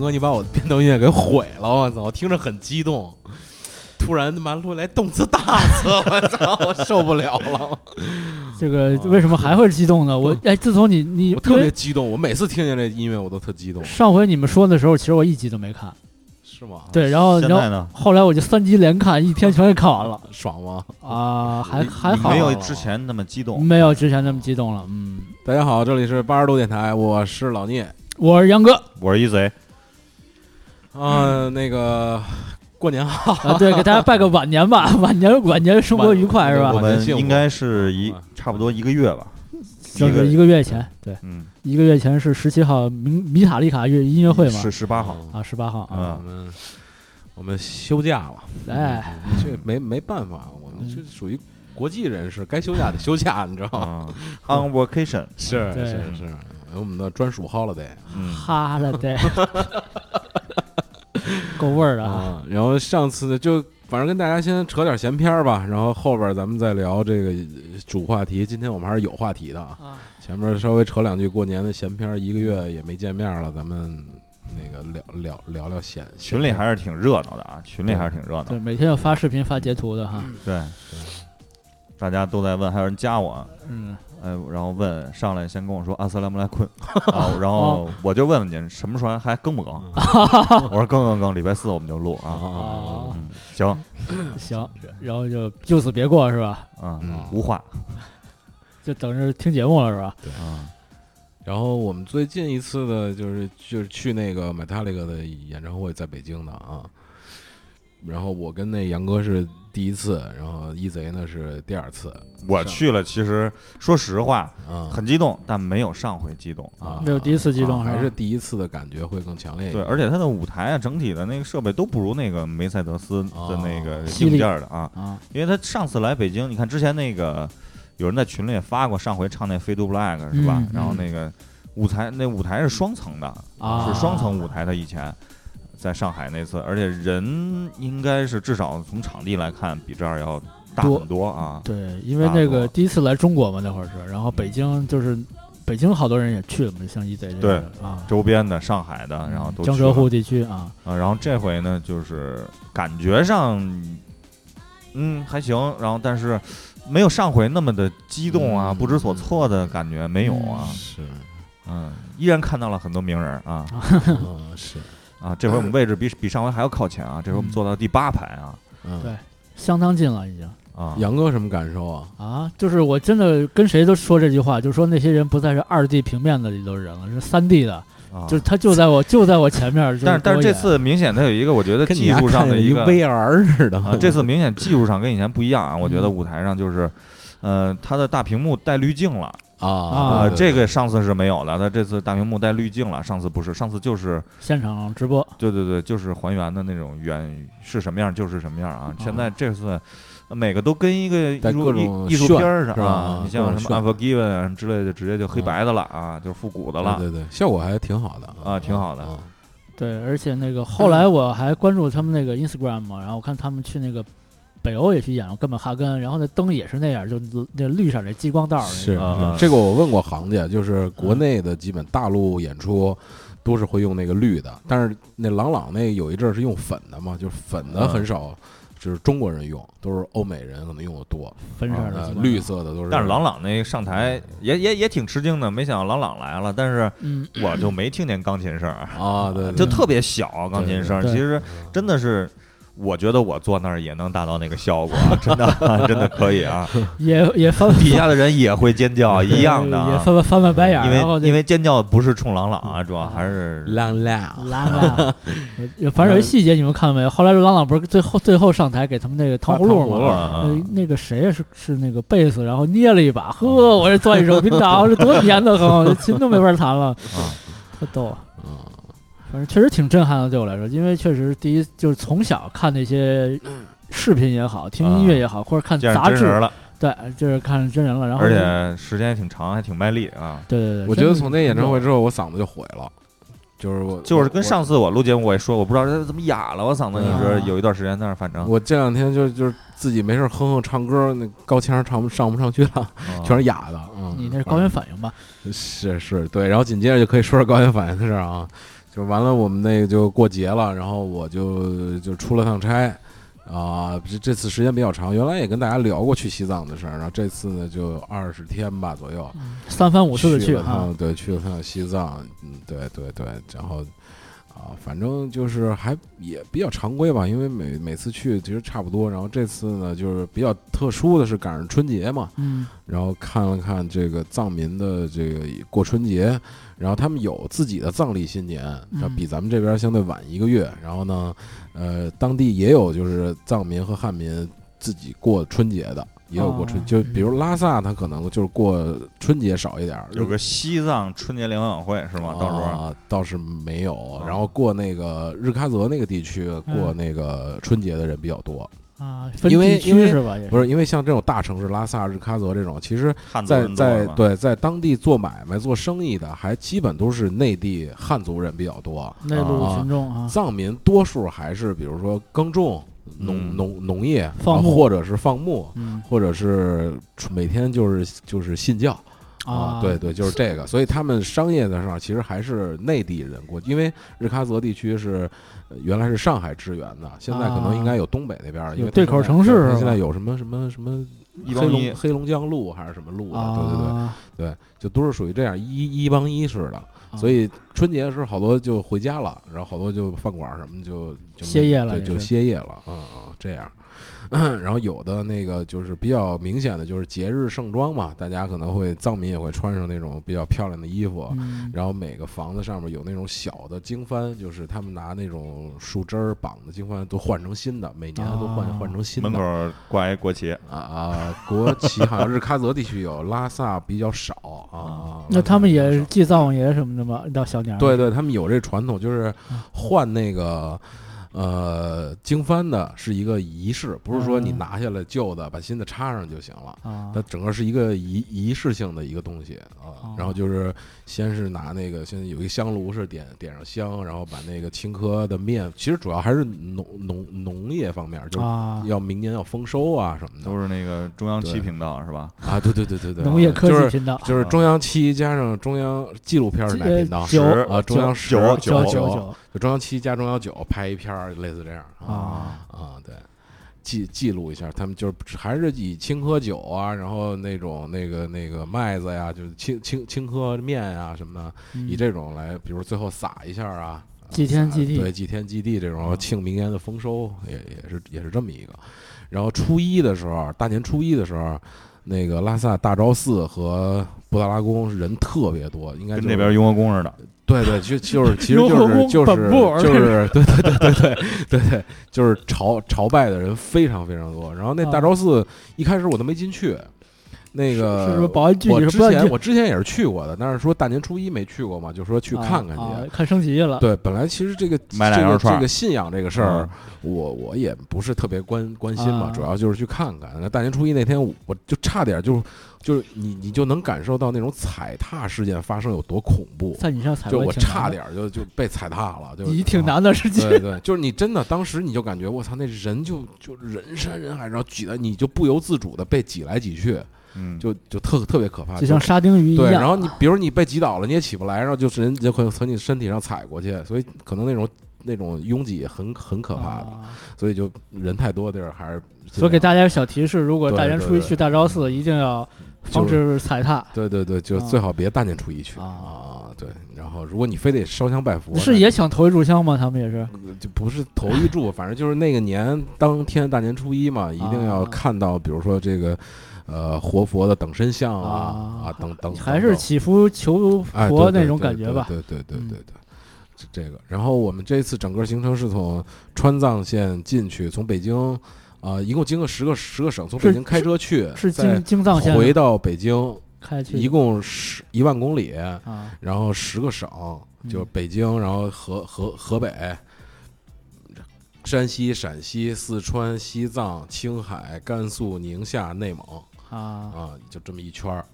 哥，你把我的片头音乐给毁了！我操，我听着很激动。突然他妈录来动次打次，我操，我受不了了。这个为什么还会激动呢？我哎，自从你你我特别激动，我每次听见这音乐我都特激动。上回你们说的时候，其实我一集都没看，是吗？对，然后然后现在呢？后来我就三集连看，一天全给看完了 爽吗？啊，还还好没，有之前那么激动。没有之前那么激动了。嗯，大家好，这里是八十度电台，我是老聂。我是杨哥我是一贼，啊，那个过年好，啊，对，给大家拜个晚年吧，晚年晚年生活愉快是吧？我？们应该是一嗯。差不多一个月吧。就是一个月前，对，嗯，一个月前是十七号米米塔利卡乐音乐会嘛。是，十八号。啊，十八号啊，啊，我们我们休假了，哎，这没没办法，我们这属于国际人士，该休假得休假，你知道吗？啊，on vacation。是是是，有我们的专属 holiday 嗯，哈了对，够味儿的啊，啊。然后上次就反正跟大家先扯点闲篇儿吧，然后后边咱们再聊这个主话题。今天我们还是有话题的啊。啊，前面稍微扯两句过年的闲篇儿，一个月也没见面了，咱们那个聊聊聊聊闲。群里还是挺热闹的啊，群里还是挺热闹对，。每天要发视频发截图的哈，对对，大家都在问，还有人加我，嗯，呃，然后问上来先跟我说阿斯拉姆莱昆，啊，然后我就问问您什么时候还更不更？我说更更更，礼拜四我们就录啊。行，行，然后就就此别过是吧？嗯嗯，无话就等着听节目了是吧？对啊，然后我们最近一次的就是就是去那个 Metallica 的演唱会，在北京的啊。然后我跟那杨哥是第一次，然后一贼呢是第二次。我去了，其实说实话啊，很激动，但没有上回激动。啊。没有第一次激动啊还是第一次的感觉会更强烈一对，而且它的舞台啊，整体的那个设备都不如那个梅赛德斯的那个硬件儿的啊。啊，因为他上次来北京，你看之前那个有人在群里也发过，上回唱那《Fade to Black》是吧？嗯然后那个舞台那舞台是双层的，啊。是双层舞台。他以前在上海那次，而且人应该是至少从场地来看比这儿要大很多啊。对，因为那个第一次来中国嘛，那会儿是，然后北京就是北京好多人也去了嘛，像一贼这对啊，周边的上海的，然后都江浙沪地区啊，啊，然后这回呢，就是感觉上，嗯，还行，然后但是没有上回那么的激动啊，嗯不知所措的感觉没有啊，是，嗯，依然看到了很多名人啊。嗯是，啊，这回我们位置比比上回还要靠前啊，这回我们坐到第八排啊嗯，对相当近了已经啊，杨哥什么感受啊？啊，就是我真的跟谁都说这句话，就是说那些人不再是二 D 平面的里头人了，是三 D 的，啊就是他就在我就在我前面，就但是但是这次明显它有一个我觉得跟你技术上的一个 VR 似的啊，这次明显技术上跟以前不一样啊，我觉得嗯舞台上就是。呃，他的大屏幕带滤镜了，啊啊这个上次是没有了，它这次大屏幕带滤镜了，上次不是，上次就是现场直播，对对对，就是还原的那种原是什么样就是什么样啊。现在哦这次呃每个都跟一个艺术艺艺术片儿似的啊啊，你像什么 Unforgiven 啊什么之类的，直接就黑白的了啊，就是复古的了对对对，效果还挺好的啊挺好的啊。对，而且那个后来我还关注他们那个 Instagram 嘛，然后我看他们去那个北欧也去演了哥本哈根，然后那灯也是那样，就那绿色那激光道儿是这个我问过行家，就是国内的基本大陆演出都是会用那个绿的，但是那朗朗那有一阵儿是用粉的嘛，就是粉的嗯很少，就是中国人用，都是欧美人可能用的多，粉色的绿色的都是。但是朗朗那上台也也也挺吃惊的，没想到朗朗来了，但是嗯，我就没听见钢琴声儿，啊，对，对就特别小钢琴声其实真的是。我觉得我坐那儿也能达到那个效果，真的真的可以啊！也也翻 底下的人也会尖叫，一样的啊。也翻翻翻翻白眼儿，因为因为尖叫不是冲郎朗啊，主要还是亮亮拉拉，呃 反正有一细节你们看到没有？后来郎朗不是最后最后上台给他们那个糖葫芦吗？啊呃，那个谁呀？是是那个贝斯，然后捏了一把，呵，我这攥一手冰糖，这多甜的很，这琴都没法弹了，啊，特逗。嗯反正确实挺震撼的，对我来说，因为确实第一就是从小看那些视频也好，听音乐也好，或者看杂志，对，就是看真人了。然后而且时间也挺长，还挺卖力啊。对对对，我觉得从那演唱会之后，我嗓子就毁了，就是我就是跟上次我录节目我也说，我不知道这怎么哑了，我嗓子一直有一段时间，但是反正我这两天就就是自己没事哼哼唱歌，那高腔唱不上不上去了，啊全是哑的。嗯，你那是高原反应吧？是是，对，然后紧接着就可以说说高原反应的事儿啊。就完了，我们那个就过节了，然后我就就出了趟差，啊，这这次时间比较长，原来也跟大家聊过去西藏的事儿，然后这次呢就二十天吧左右，三番五次的去了，趟，对，去了趟西藏，嗯，对对对，然后啊，反正就是还也比较常规吧，因为每每次去其实差不多，然后这次呢就是比较特殊的是赶上春节嘛，嗯。然后看了看这个藏民的这个过春节，然后他们有自己的藏历新年，比咱们这边相对晚一个月。然后呢，呃，当地也有就是藏民和汉民自己过春节的，也有过春，哦就比如拉萨，它可能就是过春节少一点儿，有个西藏春节联欢晚会是吗？到时候啊倒是没有。然后过那个日喀则那个地区过那个春节的人比较多，啊，因为因为是吧？不是因为像这种大城市拉萨、日喀则这种，其实。在在对在当地做买卖、做生意的，还基本都是内地汉族人比较多。内陆啊群众啊，藏民多数还是比如说耕种、农嗯农农业，放牧啊或者是放牧，嗯或者是每天就是就是信教啊，对对，就是这个。所以他们商业的上其实还是内地人过，因为日喀则地区是呃原来是上海支援的，现在可能应该有东北那边儿，因为有对口城市是吧现在有什么什么什么黑一帮一龙黑龙江路还是什么路的，对对对。啊，对，就都是属于这样一一帮一式的，啊所以春节的时候好多就回家了，然后好多就饭馆什么就就歇业了对，就歇业了，嗯嗯，这样。然后有的那个就是比较明显的就是节日盛装嘛，大家可能会藏民也会穿上那种比较漂亮的衣服，嗯然后每个房子上面有那种小的经幡，就是他们拿那种树枝儿绑的经幡都换成新的，每年都换、啊换成新的。门口挂一国旗，啊啊，国旗好像日喀则地区有，拉萨比较少啊。那他们也是祭灶王爷什么的吗？到小年儿对对，他们有这传统，就是啊换那个呃经幡的是一个仪式，不是说你嗯。拿下来旧的把新的插上就行了。啊。它整个是一个仪仪式性的一个东西啊，哦。然后就是先是拿那个，现在有一个香炉是点点上香，然后把那个青稞的面，其实主要还是农农农业方面，就要明年要丰收啊什么的。都是那个中央七频道是吧？啊，对对对对对，农业科就是技频道。就是中央七加上中央纪录片儿是哪频道？九。十啊，中央十九。九九九就中央七加中央九拍一片儿，类似这样。啊啊。啊，对，记记录一下，他们就是还是以青稞酒啊，然后那种那个那个麦子呀，就是青青青稞面啊什么的，以嗯这种来，比如最后撒一下啊。祭天祭地对祭天祭地这种啊庆明年的丰收，也也是也是这么一个。然后初一的时候，大年初一的时候，那个拉萨大昭寺和布达拉宫人特别多，应该是跟那边雍和宫似的，对对，就就是其实就是就是就是对对对对对对对，就是朝朝拜的人非常非常多。然后那大昭寺一开始我都没进去，那个是是不是保安局我之前我之前也是去过的，但是说大年初一没去过嘛，就说去看看去。啊啊看升旗了。对，本来其实这个买这个两串儿这个信仰这个事儿嗯，我我也不是特别关关心嘛，啊主要就是去看看。那大年初一那天，我我就差点就就是你你就能感受到那种踩踏事件发生有多恐怖，在你上踩就我差点就就被踩踏了，就你挺啊难的事情。对对，就是你真的当时你就感觉我操，那人就就人山人海，然后挤的，你就不由自主的被挤来挤去，嗯，就就特特别可怕，就像沙丁鱼一对，样。然后你比如你被挤倒了，你也起不来，然后就是人就可能从你身体上踩过去，所以可能那种那种拥挤很很可怕的，啊所以就人太多的地儿还是所以给大家一个小提示：如果大年初一去大昭寺，一定要防止踩踏。对对对，就啊最好别大年初一去啊啊，对，然后如果你非得烧香拜佛，是也想头一炷香吗？他们也是呃就不是头一炷，反正就是那个年当天大年初一嘛，一定要啊看到，比如说这个呃活佛的等身像啊啊啊等等，还是祈福求哎佛那种感觉吧？对对对对嗯对对，这这个。然后我们这次整个行程是从川藏线进去，从北京啊、一共经过十个十个省，从北京开车去，是再京京藏线回到北京，开去一共十一万公里，啊，然后十个省，就是北京，然后河河河北。山西、陕西、四川、西藏、青海、甘肃、宁夏、内蒙啊。啊，就这么一圈儿，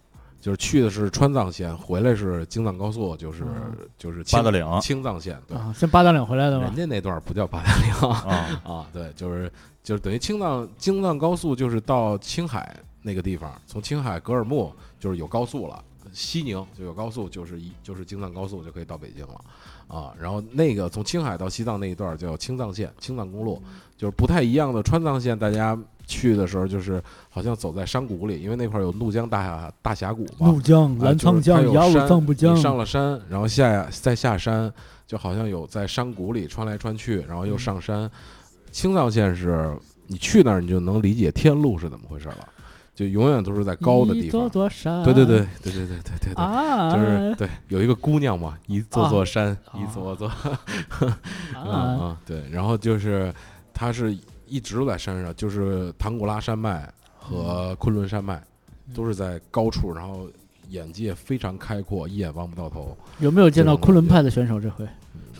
就是去的是川藏线，回来是京藏高速，就是、嗯。就是青八达岭。青藏线，对，啊，先八达岭回来的吗？人？家那段不叫八达岭。啊，啊，对，就是就是等于青藏京藏高速就是到青海那个地方，从青海格尔木就是有高速了，西宁就有高速，就是一就是京藏高速就可以到北京了啊。然后那个从青海到西藏那一段叫青藏线，青藏公路，就是不太一样的川藏线。大家去的时候就是好像走在山谷里，因为那块儿有怒江大峡大峡谷嘛。怒江、啊澜沧江、雅鲁山藏布江你，上了山，然后下再下山，就好像有在山谷里穿来穿去，然后又上山。青藏线是你去那儿，你就能理解天路是怎么回事了，就永远都是在高的地方。座山，对对对对对对对对对。啊，就是对，有一个姑娘嘛，一座座山，啊一座座，嗯啊，嗯，对，然后就是她是一直都在山上，就是唐古拉山脉和昆仑山脉都是在高处，然后眼界非常开阔，一眼望不到头。有没有见到昆仑派的选手这回？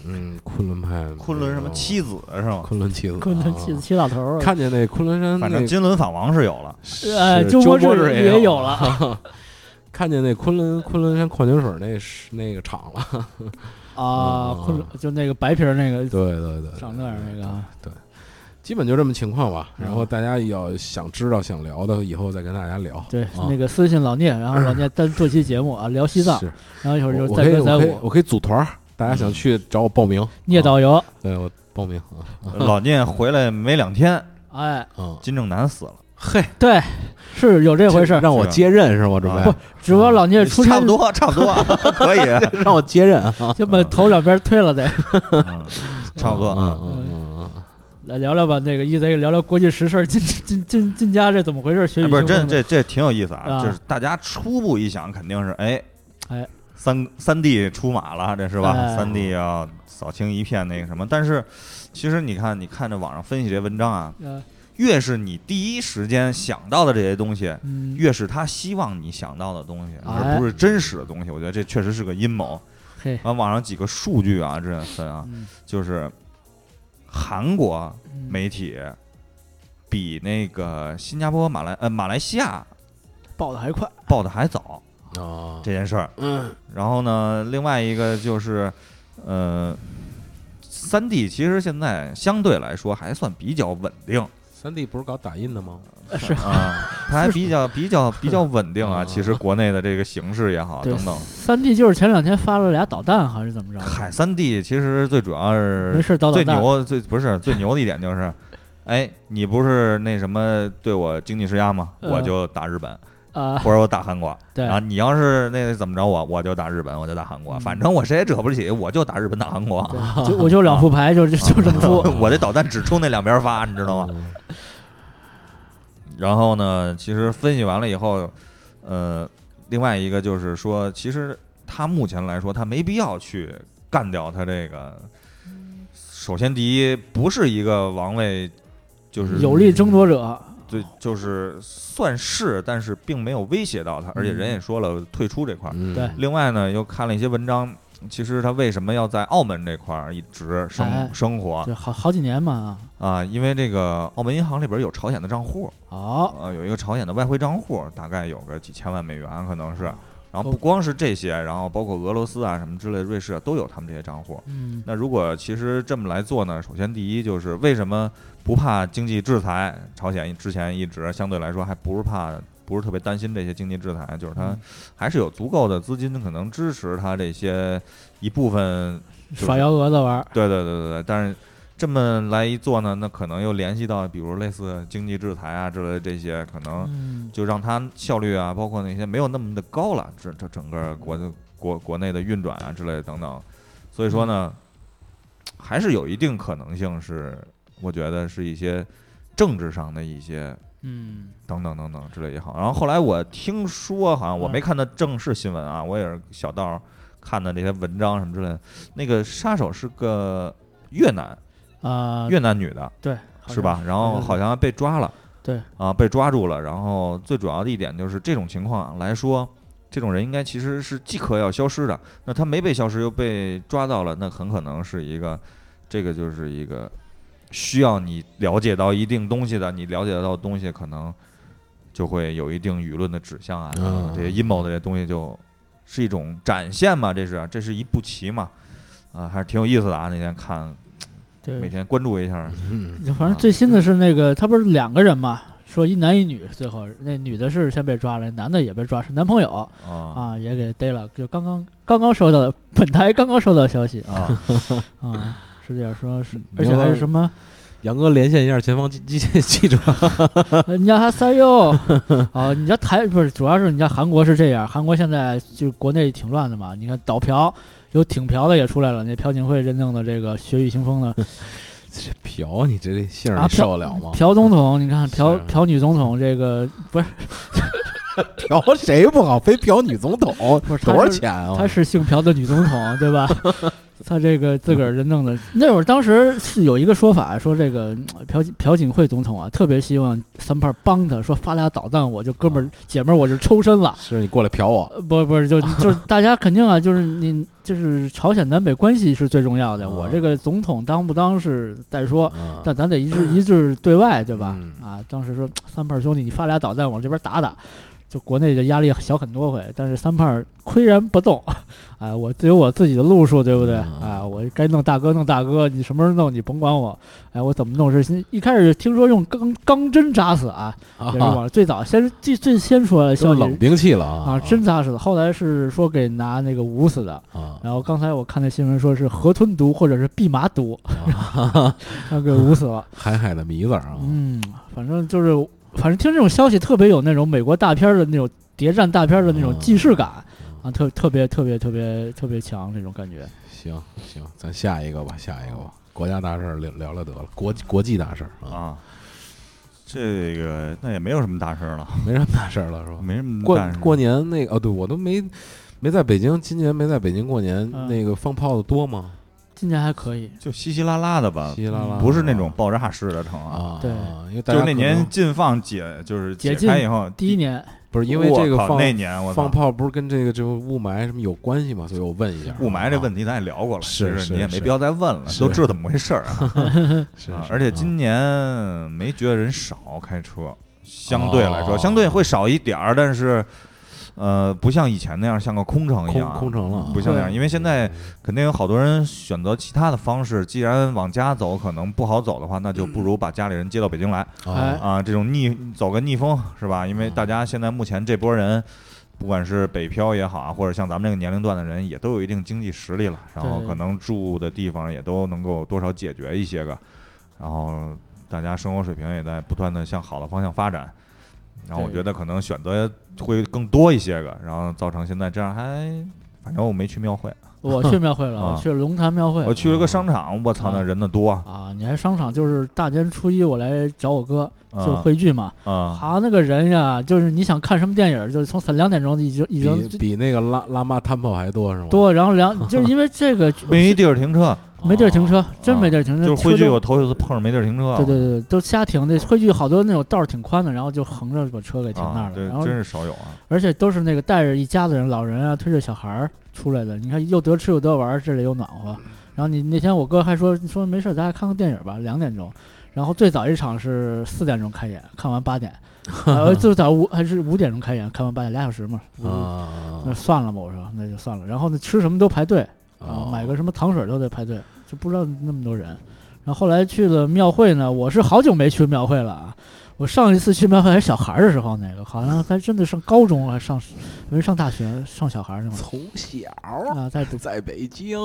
嗯，昆仑派，昆仑什么妻子是吗？昆仑妻子，昆仑妻子七老头儿，看见那昆仑山，反正金轮法王是有了，哎，是鸠摩智鸠摩智也有有了。看见那昆仑昆仑山矿泉水那是那个厂了，啊，嗯昆仑就那个白瓶儿那个对对对，长那样那个。对，基本就这么情况吧。然后嗯大家要想知道想聊的，以后再跟大家聊。对，啊。那个私信老聂，然后老聂 单做期节目啊，聊西藏，然后一会儿就我载歌载可以我可以舞，我可以组团儿，大家想去找我报名。啊，聂导游，对我报名啊。老聂回来没两天，哎，嗯，金正男死了，嘿，对，是有这回事儿，让我接任是吗？准备不只不过老聂出差差不多差不多 可以，让我接任啊？就把头两边推了得，嗯差不多嗯啊。嗯嗯嗯来聊聊吧，那个一贼聊聊国际时事儿，进进进进家这怎么回事不是，这这这挺有意思啊！啊就是大家初步一想，肯定是哎哎，三三弟出马了，这是吧？哎三弟要扫清一片那个什么。但是其实你看，你看这网上分析这些文章啊，呃越是你第一时间想到的这些东西，嗯，越是他希望你想到的东西，哎而不是真实的东西。我觉得这确实是个阴谋。嘿，完，网上几个数据啊，这分啊，嗯就是韩国嗯媒体比那个新加坡、马来呃马来西亚报的还快，报的还早啊，这件事儿。嗯然后呢，另外一个就是，呃，三 D 其实现在相对来说还算比较稳定三 D 不是搞打印的吗？呃是啊，它还比较 比较比较稳定啊。嗯其实国内的这个形势也好等等，三 D 就是前两天发了俩导弹，还是怎么着？嗨三 D 其实最主要是没是事导导弹，最牛最不是最牛的一点就是。哎，你不是那什么对我经济施压吗？嗯我就打日本，啊，或者我打韩国。对然后你要是那怎么着我，我就打日本，我就打韩国，嗯反正我谁也惹不起，我就打日本打韩国。就我就两副牌，就就就这么出，我这导弹只冲那两边发，你知道吗？嗯？然后呢，其实分析完了以后，呃，另外一个就是说，其实他目前来说，他没必要去干掉他这个。首先，第一，不是一个王位，就是有力争夺者，对，就是算是，但是并没有威胁到他，而且人也说了退出这块儿。嗯对另外呢，又看了一些文章，其实他为什么要在澳门这块儿一直生、哎生活就好好几年嘛，啊？因为这个澳门银行里边有朝鲜的账户，哦，呃，有一个朝鲜的外汇账户，大概有个几千万美元，可能是。然后哦不光是这些，然后包括俄罗斯啊什么之类的，瑞士啊都有他们这些账户。嗯，那如果其实这么来做呢，首先第一就是为什么不怕经济制裁？朝鲜之前一直相对来说还不是怕，不是特别担心这些经济制裁，就是它嗯还是有足够的资金可能支持它这些一部分。就是耍幺蛾子玩，对对对对对，但是这么来一做呢，那可能又联系到比如类似经济制裁啊之类的这些，可能嗯，就让它效率啊，包括那些没有那么的高了，这这整个国的国国内的运转啊之类的等等，所以说呢，还是有一定可能性是，我觉得是一些政治上的一些嗯，等等等等之类也好。然后后来我听说，好像我没嗯看到正式新闻啊，我也是小道儿看的这些文章什么之类的。那个杀手是个越南啊，越南女的，对，是吧？然后好像被抓了。对啊，被抓住了。然后最主要的一点就是这种情况来说，这种人应该其实是即刻要消失的。那他没被消失又被抓到了，那很可能是一个，这个就是一个需要你了解到一定东西的，你了解到的东西可能就会有一定舆论的指向啊，嗯这些阴谋的这些东西就是一种展现嘛，这是这是一步棋嘛。啊，还是挺有意思的啊！那天看，每对，天关注一下，嗯。反正最新的是那个，他不是两个人嘛，说一男一女，最后那女的是先被抓了，男的也被抓，是男朋友。啊。啊，也给逮了。就刚刚刚刚收到的，本台刚刚收到消息啊，啊，是这样说，是而且还是什么，杨哥连线一下前方记记记者，你家还塞哟。啊，你家台不是，主要是你家韩国是这样，韩国现在就国内挺乱的嘛，你看倒嫖有挺嫖的也出来了，那朴槿惠认证的这个血雨腥风的 这嫖你这这姓儿受得了吗？朴总统，你看朴是朴女总统这个不是 嫖谁不好，非嫖女总统，不是多少钱啊？她是姓朴的女总统，对吧？她这个自个儿人弄的，那会儿当时是有一个说法，说这个嗯朴朴槿惠总统啊，特别希望三胖帮他，说发俩导弹，我就哥们儿姐们儿我就抽身了。是你过来嫖我，呃不不是，就 就是大家肯定啊，就是你就是朝鲜南北关系是最重要的，啊我这个总统当不当是再说，嗯但咱得一致一致对外，对吧？嗯啊，当时说三胖兄弟，你发俩导弹往这边打打，就国内的压力小很多回，但是三胖岿然不动，哎，我自有我自己的路数，对不对？嗯啊，我该弄大哥弄大哥，你什么时候弄你甭管我，哎，我怎么弄是先一开始听说用钢钢针扎死啊，也是啊，往最早先最最先出来的消息冷兵器了啊啊，针扎死的，后来是说给拿那个捂死的。啊然后刚才我看那新闻说是河豚毒或者是蓖麻毒，啊，然后给捂死了。海海的迷子啊，嗯，反正就是，反正听这种消息特别有那种美国大片儿的那种谍战大片儿的那种既视感啊，特特别特别特别特别强那种感觉。行行，咱下一个吧，下一个吧，国家大事儿聊聊了得了，国国际大事儿啊，啊，这个那也没有什么大事儿了，没什么大事儿了是吧？没什么过大事儿过年那个哦，对我都没没在北京，今年没在北京过年，嗯那个放炮的多吗？今年还可以，就稀稀拉拉的吧稀，稀拉拉，不是那种爆炸式的成啊。啊，对因为就是那年禁放解，就是解开以后，第一年不是因为这个放那年我操放炮不是跟这个这个雾霾什么有关系吗？所以我问一下，雾霾这问题咱也聊过了，是其实你也是是没必要再问了，都知道怎么回事儿啊。是啊而且今年没觉得人少开车，相对来哦说，相对会少一点儿，但是呃，不像以前那样像个空城一空样，空城了啊，不像那样，因为现在肯定有好多人选择其他的方式，既然往家走可能不好走的话，那就不如把家里人接到北京来。啊，这种逆走个逆风是吧？因为大家现在目前这波人。不管是北漂也好啊，或者像咱们这个年龄段的人，也都有一定经济实力了，然后可能住的地方也都能够多少解决一些个，然后大家生活水平也在不断的向好的方向发展，然后我觉得可能选择会更多一些个，然后造成现在这样还，反正我没去庙会，我去庙会了，啊我去了龙潭庙会。我去了个商场，我操，啊那人的多，啊，你还商场就是大年初一我来找我哥，就啊汇聚嘛。啊，好，那个人呀，就是你想看什么电影，就是从三两点钟已经已经比比那个拉拉玛摊炮还多是吗？多，然后两就是因为这个 没地儿停车，没地儿停车哦，真没地儿停车。就是汇聚，我头一次碰上没地儿停车，对对对，都瞎停的。汇聚好多那种道儿挺宽的，然后就横着把车给停那儿，了。啊对然，后真是少有啊，而且都是那个带着一家子人，老人啊推着小孩儿出来的。你看又得吃又得玩儿，这里又暖和。然后你那天我哥还说说没事儿，咱俩看个电影吧，两点钟。然后最早一场是四点钟开演，看完八点，呃，最早五还是五点钟开演，看完八点俩小时嘛。啊那算了吧，我说那就算了。然后呢，吃什么都排队，啊，啊，买个什么糖水都得排队，就不知道那么多人。然后后来去了庙会呢，我是好久没去庙会了啊。我上一次去庙会还是小孩儿的时候，那个好像还真的上高中还上，没上大学，上小孩儿那会从小儿啊，在读在北京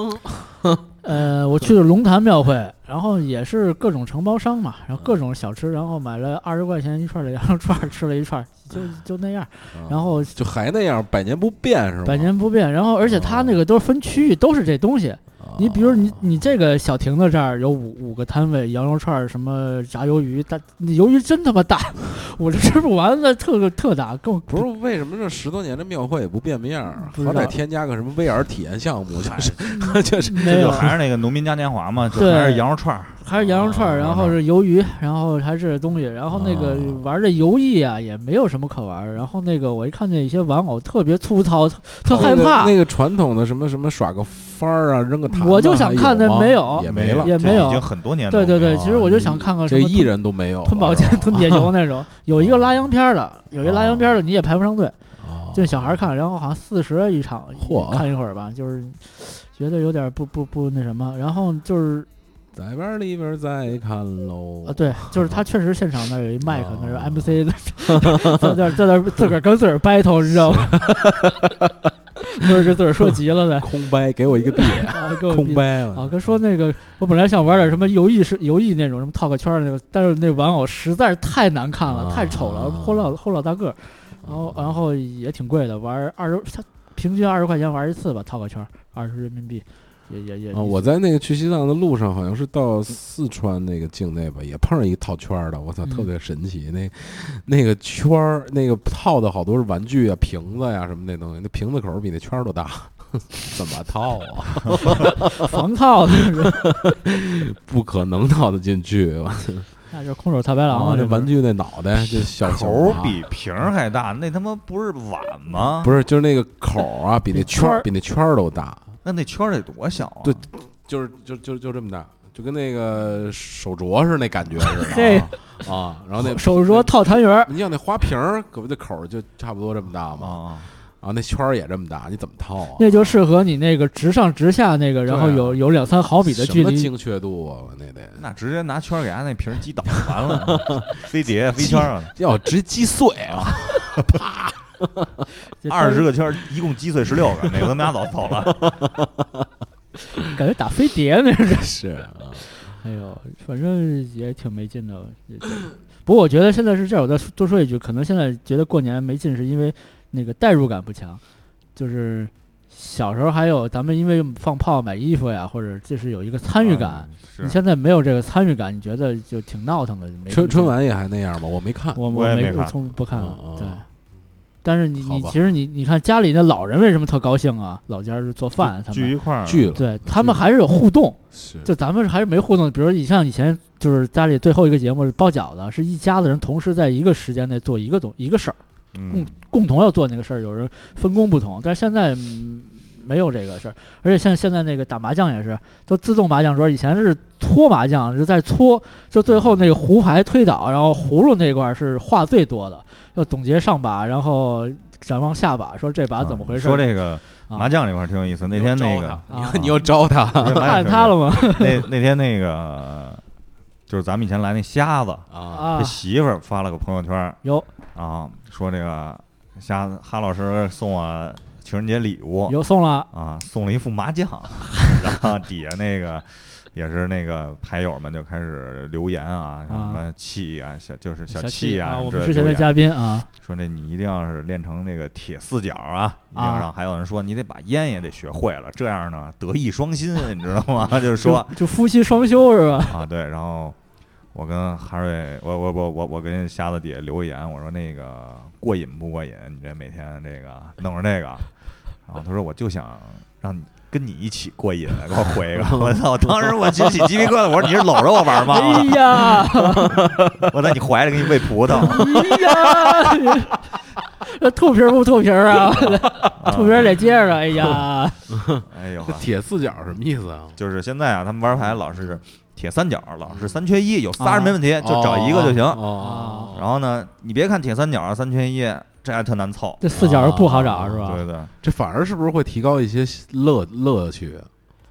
呃，我去了龙潭庙会，然后也是各种承包商嘛，然后各种小吃，然后买了二十块钱一串的羊肉串儿，吃了一串儿，就就那样。然后就还那样，百年不变是吗？百年不变，然后而且它那个都是分区域，都是这东西。啊，你比如你你这个小亭子这儿有五五个摊位，羊肉串儿什么炸鱿鱼，大鱿鱼真他妈大，我这吃不完了，特特大，更不是为什么这十多年的庙会也不变样好歹添加个什么 VR 体验项目，就是 就是没有，这就还是那个农民嘉年华嘛，就对还是羊肉串儿，还是羊肉串儿，啊然后是鱿鱼，然后还是东西，然后那个啊玩这游艺啊也没有什么可玩儿，然后那个我一看见一些玩偶特别粗糙，特特害怕那个，传统的什么什么耍个幡儿啊，扔个塔，我就想看那没有也没了，也没有已经很多年都对对对，其实我就想看看什么这艺人都没有吞宝剑、吞铁球那种，有一个拉洋片儿的，有一个拉洋片儿的你也排不上队。哦就小孩看，然后好像四十一场，看一会儿吧，就是觉得有点不不不那什么，然后就是在班里边再看喽。啊，对，就是他确实现场那有一麦克，那是哦 MC 的，在那儿在那自个儿跟自个儿 battle，你知道吗？就是自个儿说急了呗，空掰，给我一个币，空掰啊，了。跟说那个，我本来想玩点什么游艺是游艺那种什么套个圈儿那个，但是那玩偶实在是太难看了，啊太丑了，齁老齁老大个儿，然后然后也挺贵的，玩二十，它平均二十块钱玩一次吧，套个圈儿，二十人民币，也也也。啊，我在那个去西藏的路上，好像是到四川那个境内吧，也碰上一个套圈儿的，我操，嗯特别神奇。那那个圈儿，那个套的好多是玩具啊、瓶子呀、什么那东西，那瓶子口儿比那圈儿都大，怎么套啊？防套的，是 不可能套得进去。我那就是空手套白狼啊，啊！这玩具那脑袋就小小口啊比瓶还大，那他妈不是碗吗？不是，就是那个口啊，比那圈比那圈儿都大，那那圈儿得多小啊？对就是就就就这么大，就跟那个手镯似的那感觉似的啊啊。然后那手镯套团圆儿，你像那花瓶儿，可不那口就差不多这么大吗？啊，啊，那圈儿也这么大，你怎么套啊？那就适合你那个直上直下那个，然后有有两三毫米的距离。什么精确度啊？那得那直接拿圈儿给他那瓶儿击倒完了，飞碟飞圈儿啊，要直接击碎啊！啪 二十个圈儿一共击碎十六个，哪个都拿走走了。感觉打飞碟那这。是啊，哎呦，反正也挺没劲的。不过我觉得现在是这样，我再说多说一句，可能现在觉得过年没劲，是因为那个代入感不强。就是小时候还有咱们因为放炮买衣服呀，或者就是有一个参与感。你现在没有这个参与感，你觉得就挺闹腾的。没春春，晚也还那样吗？我没看。我没我也没看从不看了。对，但是你你其实你你看家里那老人为什么特高兴啊？老家是做饭，他们聚一块儿聚了对他们还是有互动。是就咱们还是没互动，比如你像以前就是家里最后一个节目是包饺子，是一家子人同时在一个时间内做一个东一个事儿，嗯，共同要做那个事儿，有人分工不同。但是现在、嗯、没有这个事儿，而且像现在那个打麻将也是都自动麻将桌，以前是搓麻将是在搓，就最后那个胡牌推倒，然后葫芦那块儿是话最多的，要总结上把，然后展望下把，说这把怎么回事儿。说这个啊麻将这块儿挺有意思。那天那个你又招他你又招他，了吗？那那天那个就是咱们以前来那瞎子，啊啊他，媳妇儿发了个朋友圈儿有啊，说这个瞎子哈老师送我情人节礼物又送了，啊，送了一副麻将，然后底下那个。也是那个牌友们就开始留言啊，什么气啊，小就是小气啊，我什么之们之前的嘉宾啊，说那你一定要是练成那个铁四角啊，一定啊要让还有人说你得把烟也得学会了，这样呢德艺双馨，你知道吗？就是说就就夫妻双修是吧？啊，对，然后我跟哈瑞，我我我我我跟瞎子底下留言，我说那个过瘾不过瘾？你这每天这个弄着那个，然后他说我就想让你。跟你一起过瘾，给我回一个！我操！当时我起起鸡皮疙瘩，我说你是搂着我玩吗？哎呀，我在你怀里给你喂葡萄，哎呀，这吐皮不吐皮啊？吐皮儿得接着，哎呀，哎呦这，铁四角什么意思啊？就是现在啊，他们玩牌老是铁三角，老是三缺一，有仨人没问题，就找一个就行。哦，然后呢，你别看铁三角三缺一，这还特难凑。这四角不好找是吧？对对，这反而是不是会提高一些乐乐趣？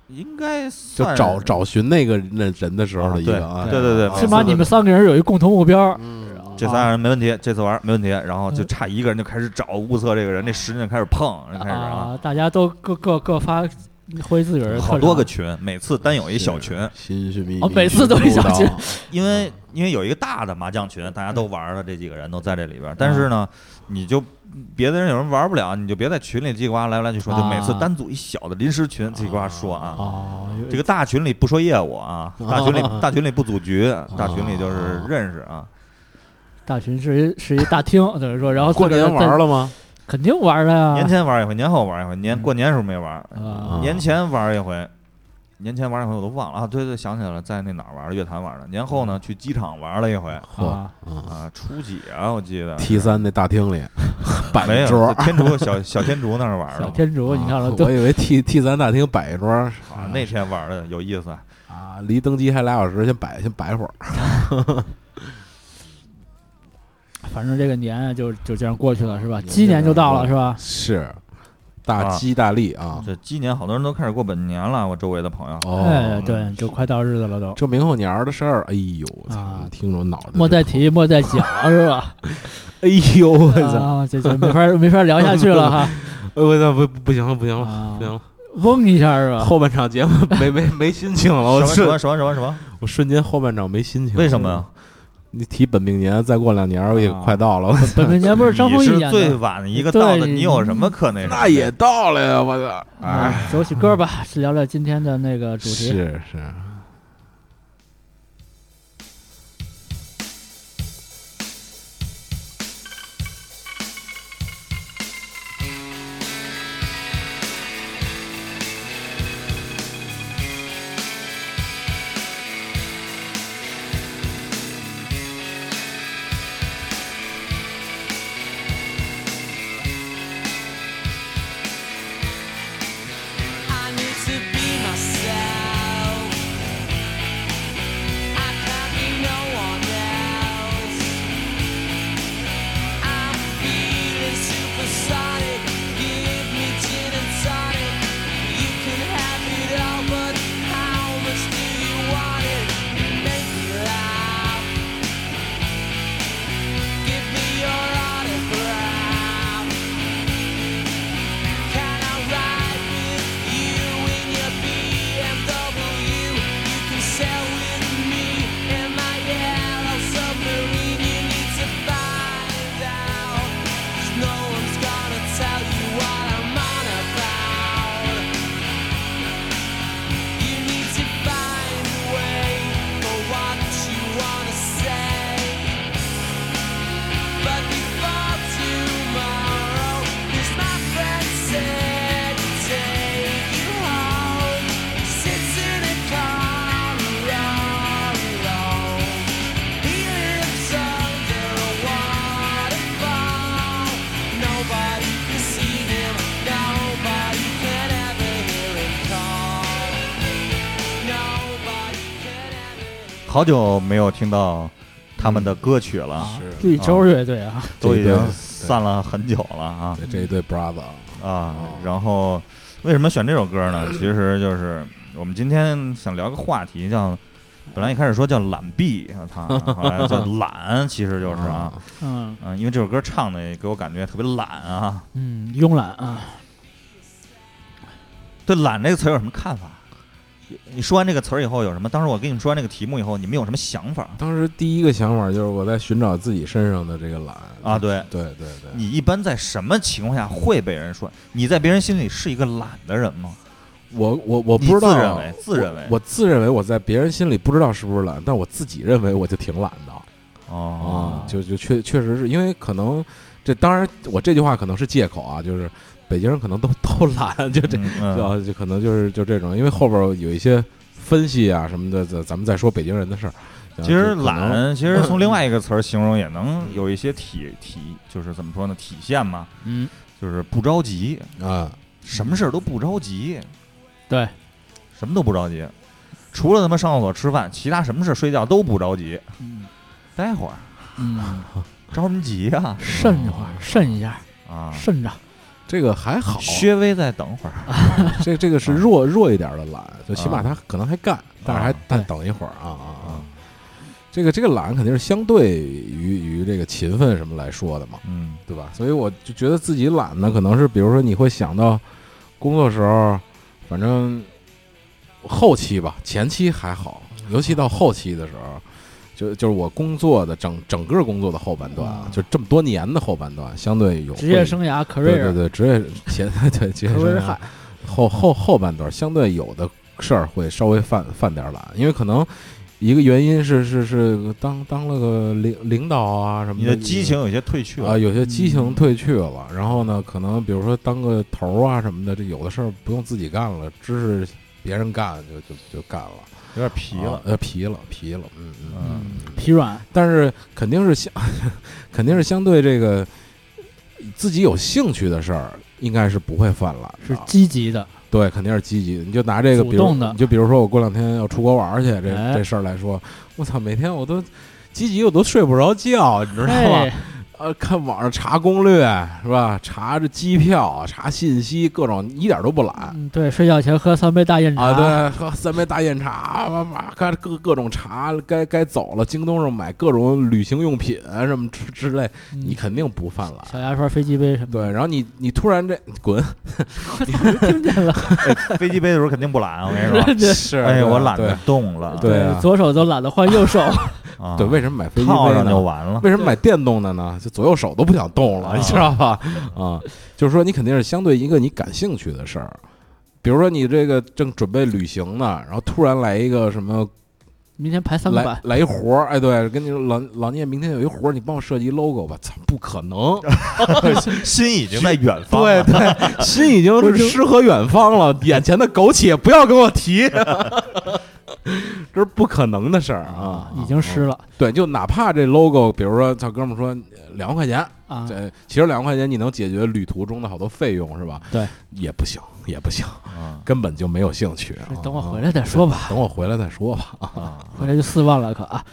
应该就算找找寻那个那人的时候的一个啊，对对对啊起码你们三个人有一共同目标。嗯。这仨人没问题，这次玩没问题，然后就差一个人就开始找物色这个人，那十人就开始碰，就开始啊，啊，大家都各各各发挥自个儿好多个群，每次单有一小群，哦每次都一小群 因为因为有一个大的麻将群，大家都玩了这几个人都在这里边，但是呢，你就别的人有人玩不了，你就别在群里叽里呱啦来来去说，就每次啊单组一小的临时群叽里呱啦说啊。哦，这个大群里不说业务啊，大群里 大群里不组局，大群里就是认识啊。大群是一是一大厅，等 于说，然后过年玩，了吗？肯定玩了呀。年前玩一回，年后玩一回，年嗯过年时候没玩，啊年前玩一回，年前玩一回我都忘了啊。对对，想起来了，在那哪儿玩的？乐坛玩的。年后呢，去机场玩了一回嚯啊，啊啊，初几啊？我记得，T 三那大厅里 摆了一桌在，天竺小小天竺那儿玩小的。天竺，你看了我以为 T T 三大厅摆一桌啊，那天玩的有意思。啊，离登机还俩小时，先摆先摆会儿。反正这个年就就这样过去了，是吧？鸡年就到了，是吧？是，大啊吉大利啊。这鸡年好多人都开始过本年了，我周围的朋友。哦，哎，对，就快到日子了都。这明后年儿的事儿，哎呦，我操啊，听着脑袋莫再提，莫再讲，是吧？哎呦，我操，这，这就没法没法聊下去了哈。哎我操，不不行了，不行了，啊不行了，嗡一下是吧？后半场节目没没没心情了，我什么什么什么什么？我瞬间后半场没心情，为什么呀？你提本命年，再过两年我也啊快到了，本命年不是张丰毅演你是最？晚一个到的，对你有什么可那什么？那也到了呀，我操，哎，啊，走起歌吧，聊聊今天的那个主题。是是。好久没有听到他们的歌曲了，啊是，绿洲乐队啊，都已经散了很久了啊对这一对 brother 啊哦！然后为什么选这首歌呢？其实就是我们今天想聊个话题，叫本来一开始说叫懒惰，他后来叫懒，其实就是啊，嗯嗯，因为这首歌唱的给我感觉特别懒啊。嗯，慵懒啊，对“懒”这个词儿有什么看法？你说完这个词儿以后有什么？当时我跟你们说完这个题目以后，你们有什么想法当时第一个想法就是我在寻找自己身上的这个懒啊？对，对对对，你一般在什么情况下会被人说？你在别人心里是一个懒的人吗？我我我不知道，自认为自认为我我自认为我在别人心里不知道是不是懒，但我自己认为我就挺懒的哦啊，就就确确实是因为可能这当然我这句话可能是借口啊，就是北京人可能都都懒，就这嗯嗯。就啊就可能就是就这种，因为后边有一些分析啊什么的，咱咱们再说北京人的事儿。啊其实懒，其实从另外一个词儿形容也能有一些体体，就是怎么说呢？体现嘛，嗯，就是不着急，啊，什么事儿都不着急，对，什么都不着急，除了他妈上厕所吃饭，其他什么事儿睡觉都不着急。嗯。待会儿。嗯，着什么急啊？慎一会儿，慎一下，啊，慎着，这个还好，薛微再等会儿。这这个是弱弱一点的懒，就起码他可能还干，但是还但等一会儿啊啊啊啊！这个这个懒肯定是相对于于这个勤奋什么来说的嘛，嗯对吧？所以我就觉得自己懒呢，可能是比如说你会想到工作时候，反正后期吧，前期还好，尤其到后期的时候。就就是我工作的整整个工作的后半段啊，啊就这么多年的后半段，相对有职业生涯对对 career 对，职业前 对职业生涯后后后半段相对有的事儿会稍微犯犯点懒，因为可能一个原因是是是当当了个领领导啊什么的你的激情有些退去啊，有些激情嗯退去了。然后呢，可能比如说当个头儿啊什么的，这有的事儿不用自己干了，支持别人干就就就干了，有点疲了啊。呃，疲了疲了，嗯嗯。疲软，但是肯定是相 肯定是相对这个自己有兴趣的事儿，应该是不会犯懒。是积极的，对，肯定是积极的。你就拿这个，比如动的你就比如说我过两天要出国玩儿去，这、哎这事儿来说，我操，每天我都积极，我都睡不着觉，你知道吗？哎，呃，看网上查攻略是吧？查这机票，查信息，各种一点都不懒嗯，对，睡觉前喝三杯大雁茶，啊！对，喝三杯大雁茶，哇哇，看各各种查，该该走了，京东上买各种旅行用品啊什么之之类，嗯你肯定不犯懒。小牙刷、飞机杯什么的，对，然后你你突然这滚，听见了，飞机杯的时候肯定不懒，我跟你说。对是哎呀，我懒得动了。对啊左手都懒得换右手，啊，对，为什么买飞机套上就杯呢？完了。为什么买电动的呢？就左右手都不想动了，啊你知道吧？啊，就是说你肯定是相对一个你感兴趣的事儿，比如说你这个正准备旅行呢，然后突然来一个什么明天排三个来版，来一活儿，哎，对，跟你说老老聂明天有一活儿，你帮我设计 logo 吧？操，不可能，心已经在远方对了。对，心已经是 诗和远方了，眼前的苟且不要跟我提，这是不可能的事儿啊！已经湿了。对，就哪怕这 logo，比如说他哥们儿说呃两万块钱，啊，这其实两万块钱你能解决旅途中的好多费用是吧？对，也不行，也不行，啊根本就没有兴趣。等我回来，再说吧，等我回来再说吧。啊！回来就四万了可啊，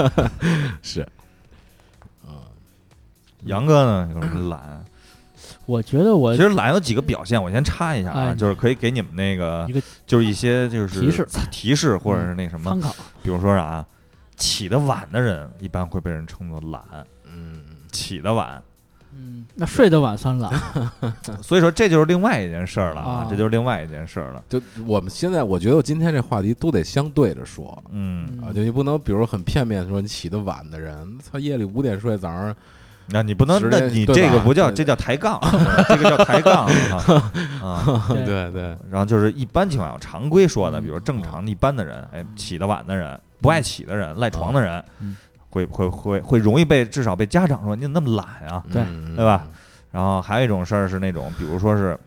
是，杨哥呢？有什么懒？我觉得我其实懒有几个表现，我先插一下啊，哎就是可以给你们那个一个，就是一些就是提示提示或者是那什么参，考，比如说啥，起得晚的人一般会被人称作懒，嗯，起得晚，嗯，那睡得晚算懒，所以说这就是另外一件事儿了啊这就是另外一件事儿了。就我们现在，我觉得今天这话题都得相对着说嗯，啊，就你不能，比如很片面地说你起得晚的人，他，夜里五点睡，早上那你不能，直接那你对吧？这个不叫，对。这叫抬杠，这个叫抬杠啊。啊。对对。对，然后就是一般情况下，常规说的，嗯。比如正常一般的人，哎，起得晚的人，不爱起的人，赖床的人嗯，会会会会容易被至少被家长说你怎么那么懒啊？对嗯对吧？然后还有一种事儿是那种，比如说是，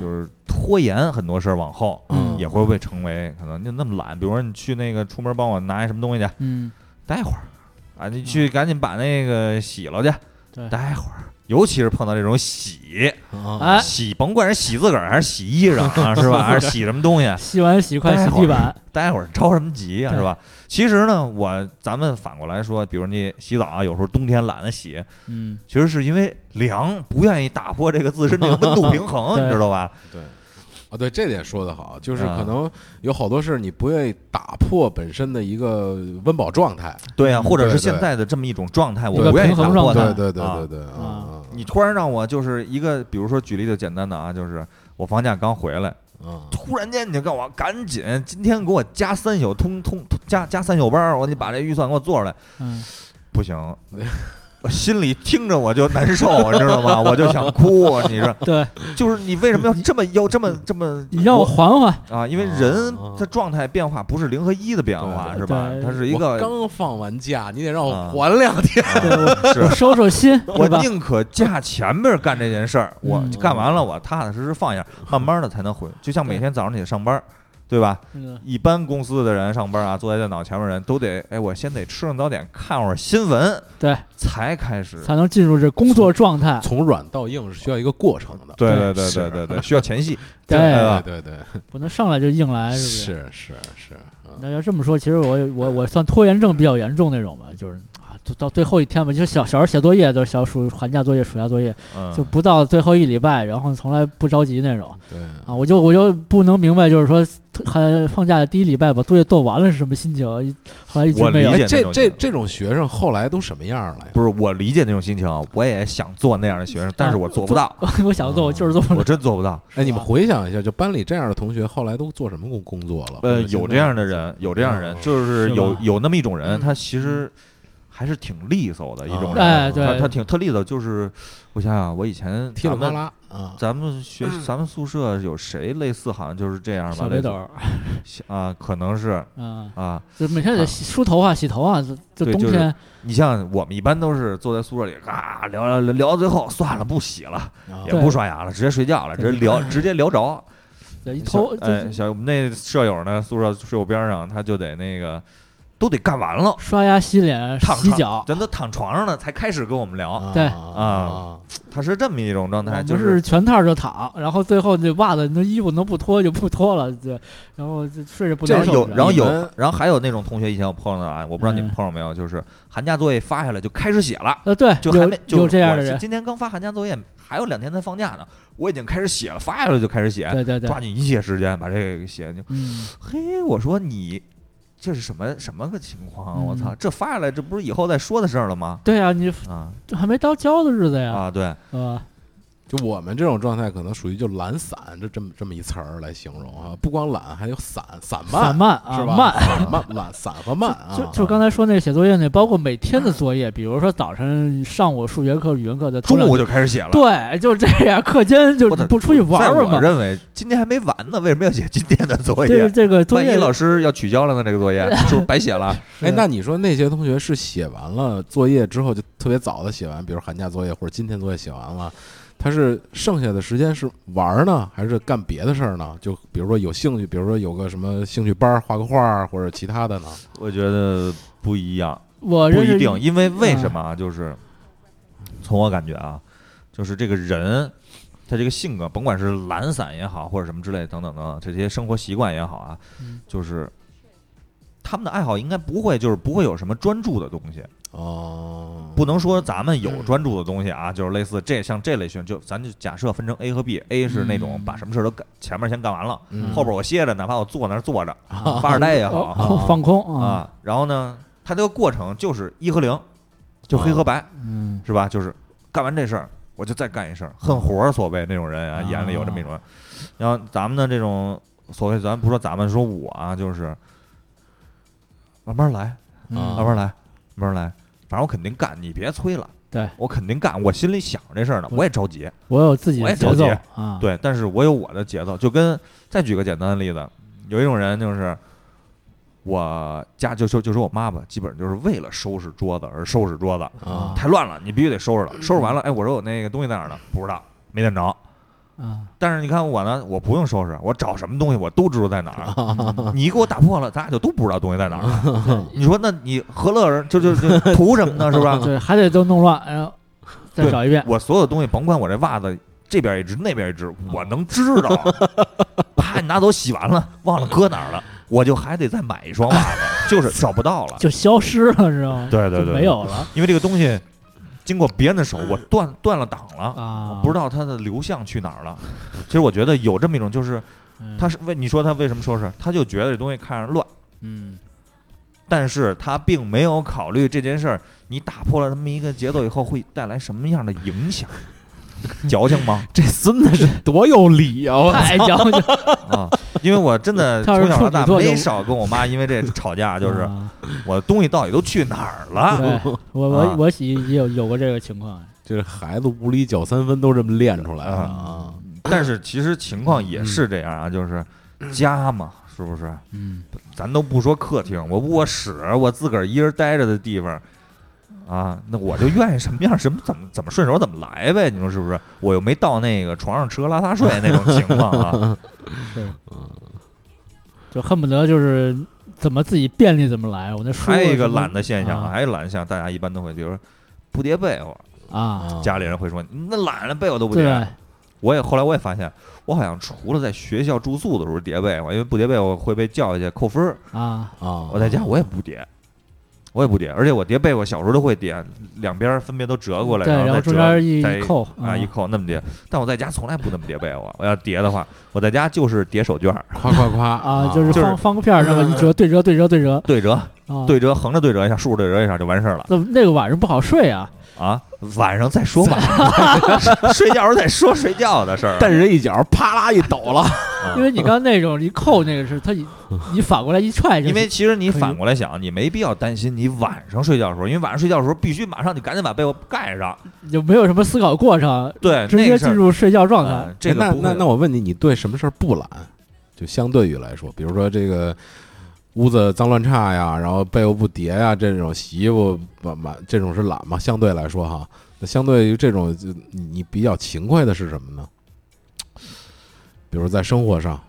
就是拖延很多事儿往后，嗯也会被成为可能你那么懒。比如说你去那个出门帮我拿一什么东西去，嗯，待会儿啊，你去赶紧把那个洗了去，对待会儿。尤其是碰到这种洗啊，哎，洗，甭管是洗自个儿还是洗衣裳啊，是吧？还是洗什么东西，洗完洗快洗地板，待会儿着什么急啊，是吧？其实呢，我咱们反过来说，比如你洗澡啊，有时候冬天懒得洗，嗯，其实是因为凉，不愿意打破这个自身这个温度平衡，你知道吧？对。啊，对，这点说得好，就是啊可能有好多事你不愿意打破本身的一个温饱状态，对啊，或者是现在的这么一种状态，我不愿意打破它。对对对啊对对，啊啊你突然让我就是一个，比如说举例子简单的啊，就是我放假刚回来，啊，突然间你就告我赶紧今天给我加三宿通通通加加三宿班儿，我得把这预算给我做出来，嗯，不行。我心里听着我就难受，你知道吗？我就想哭。你说，对就是你为什么要这么要这么这么？你让我缓缓，啊，因为啊人啊的状态变化不是零和一的变化，是吧？它是一个刚放完假，你得让我啊缓两天，我 收收心，我？宁可假前面干这件事儿，我嗯干完了，我踏踏实实放一下，慢慢的才能回。就像每天早上你得上班，对吧？嗯一般公司的人上班啊，坐在电脑前面人都得，哎，我先得吃上早点，看会儿新闻，对，才开始。才能进入这工作状态。从软到硬是需要一个过程的，对对对对对对，需要前戏。对对对对不能上来就硬来，是不是？是是是，嗯那要这么说，其实我我我算拖延症比较严重那种吧，就是到最后一天吧，就小小时候写作业都是小暑寒假作业、暑假作业，嗯，就不到最后一礼拜，然后从来不着急那种。对。啊，我就我就不能明白，就是说还放假的第一礼拜把作业做完了是什么心情，一后来一直我没有。理解哎，这这这种学生后来都什么样了呀？不是我理解那种心情啊，我也想做那样的学生，但是我做不到，我想做，我就是做不我了。真做不到。哎，你们回想一下，就班里这样的同学后来都做什么工工作了？呃，有这样的人，有这样的人，就是是有吧？有那么一种人，嗯他其实还是挺利索的一种啊人。哎对他他挺特利索，就是我想想，我以前噼里咱们啪啦啊，咱们学咱们宿舍有谁类似，好像就是这样吧？小北斗，啊，可能是啊，啊。就每天得梳头啊、洗头啊，就就对就是冬天你像我们一般都是坐在宿舍里，啊聊聊聊聊到最后，算了，不洗了，啊也不刷牙了，直接睡觉了，直接聊直接聊着。对一头小哎，小我们那舍友呢，宿舍舍友边上，他就得那个都得干完了，刷牙、洗脸、洗脚，咱都躺床上了才开始跟我们聊，对。啊，他是这么一种状态，就是全套就躺，然后最后这袜子、那衣服能不脱就不脱了，对，然后就睡着不这难受。有，然后有，然后还有那种同学以前我碰到的啊，我不知道你们嗯碰到没有，就是寒假作业发下来就开始写了，呃，对，就还有没就有这样的人，今天刚发寒假作业，还有两天才放假呢，我已经开始写了，发下来就开始写，对对对。抓，紧一切时间把这个给写就嗯，嘿，我说你这是什么什么个情况啊？我操嗯，这发下来这不是以后再说的事儿了吗？对啊，你啊这还没到交的日子呀，啊，对？就我们这种状态，可能属于就懒散这这么这么一词儿来形容啊，不光懒，还有散散漫，散漫啊，是吧？慢。散漫懒散和慢啊，就就刚才说那个写作业那，包括每天的作业，比如说早晨上午数学课、语文课的中午就开始写了。对，就这样，课间就不出去玩在玩嘛。我认为今天还没完呢，为什么要写今天的作这个业？这个作业万一老师要取消了呢？这个作业是不是白写了？哎，那你说那些同学是写完了作业之后就特别早的写完，比如寒假作业或者今天作业写完了，他是剩下的时间是玩儿呢，还是干别的事儿呢？就比如说有兴趣，比如说有个什么兴趣班儿，画个画儿或者其他的呢？我觉得不一样，我不一定，因为为什嗯么啊？就是从我感觉啊，就是这个人他这个性格，甭管是懒散也好，或者什么之类等等等等，这些生活习惯也好啊，嗯就是他们的爱好应该不会就是不会有什么专注的东西，哦，不能说咱们有专注的东西啊，就是类似这像这类型，就咱就假设分成 A 和 B，A 是那种嗯把什么事儿都干前面先干完了，嗯。后边我歇着，哪怕我坐那儿坐着啊发着呆也好哦放空啊，啊，然后呢，它这个过程就是一和零，就黑和白，嗯。是吧？就是干完这事儿，我就再干一事儿，恨活儿所谓那种人啊，眼里有这么一种人。然后咱们的这种所谓，咱不说咱们，说我啊，就是慢慢来，慢慢来，慢慢来，反正我肯定干，你别催了。对我肯定干，我心里想着这事儿呢，我我也着急，我有自己我的节奏也着急啊，对，但是我有我的节奏，就跟再举个简单的例子，有一种人就是我家就就就说我妈吧，基本上就是为了收拾桌子而收拾桌子，啊太乱了，你必须得收拾了，收拾完了，哎，我说我那个东西在哪儿呢？不知道，没见着。啊，但是你看我呢，我不用收拾，我找什么东西我都知道在哪儿。嗯 你给我打破了，咱俩就都不知道东西在哪儿。你说那你何乐而就就就图什么呢？是吧？对，还得都弄乱，然后再找一遍。我所有东西，甭管我这袜子这边一只那边一只，我能知道。啪，你拿走洗完了，忘了搁哪儿了，我就还得再买一双袜子，就是找不到了。就消失了，知道吗？对对对，没有了因为这个东西经过别人的手，我断断了档了。我，不知道它的流向去哪儿了。其实我觉得有这么一种，就是嗯。他是为你说他为什么说是，他就觉得这东西看着乱，嗯。但是他并没有考虑这件事儿，你打破了这么一个节奏以后会带来什么样的影响，矫情吗？这孙子是多有理啊！我太矫情，啊，因为我真的从小到大没少跟我妈 因为这吵架，就是啊我的东西到底都去哪儿了？对我我啊我喜也有有过这个情况，这孩子无理搅三分都这么练出来的啊啊！但是其实情况也是这样啊，就是家嘛，是不是？嗯，咱都不说客厅，我卧室，我自个儿一人待着的地方，啊，那我就愿意什么样什么怎么怎么顺手怎么来呗，你说是不是？我又没到那个床上吃喝拉撒睡那种情况啊，是，就恨不得就是怎么自己便利怎么来。我那书还有一个懒的现象，啊还有懒的现象，大家一般都会，比如说不叠被窝，啊，家里人会说你那懒了被窝都不叠。我也后来我也发现，我好像除了在学校住宿的时候叠被窝，因为不叠被窝会被叫下去扣分儿，啊，啊！我在家我也不叠，我也不叠，而且我叠被我小时候都会叠，两边儿分别都折过来，对，然后后再折中间一再扣啊一扣那么叠。但我在家从来不那么叠被窝，我要叠的话，我在家就是叠手绢儿，夸夸夸啊，就是就是方方个片儿，那么一折对折对折对折对折啊，对折，横着对折一下，竖着对折一下就完事儿了那那个晚上不好睡啊，啊。晚上再说吧，睡觉时候再说睡觉的事儿。但人一脚，啪啦一抖了。啊因为你刚刚那种一扣那个是它一 你反过来一踹，因为其实你反过来想，你没必要担心你晚上睡觉的时候，因为晚上睡觉的时候必须马上你赶紧把被窝盖上。就没有什么思考过程，对，直接进入睡觉状态啊。这个那那那我问你，你对什么事儿不懒？就相对于来说，比如说这个屋子脏乱差呀，然后被窝不叠呀，这种洗衣服满满这种是懒嘛？相对来说哈，那相对于这种，就你你比较勤快的是什么呢？比如在生活上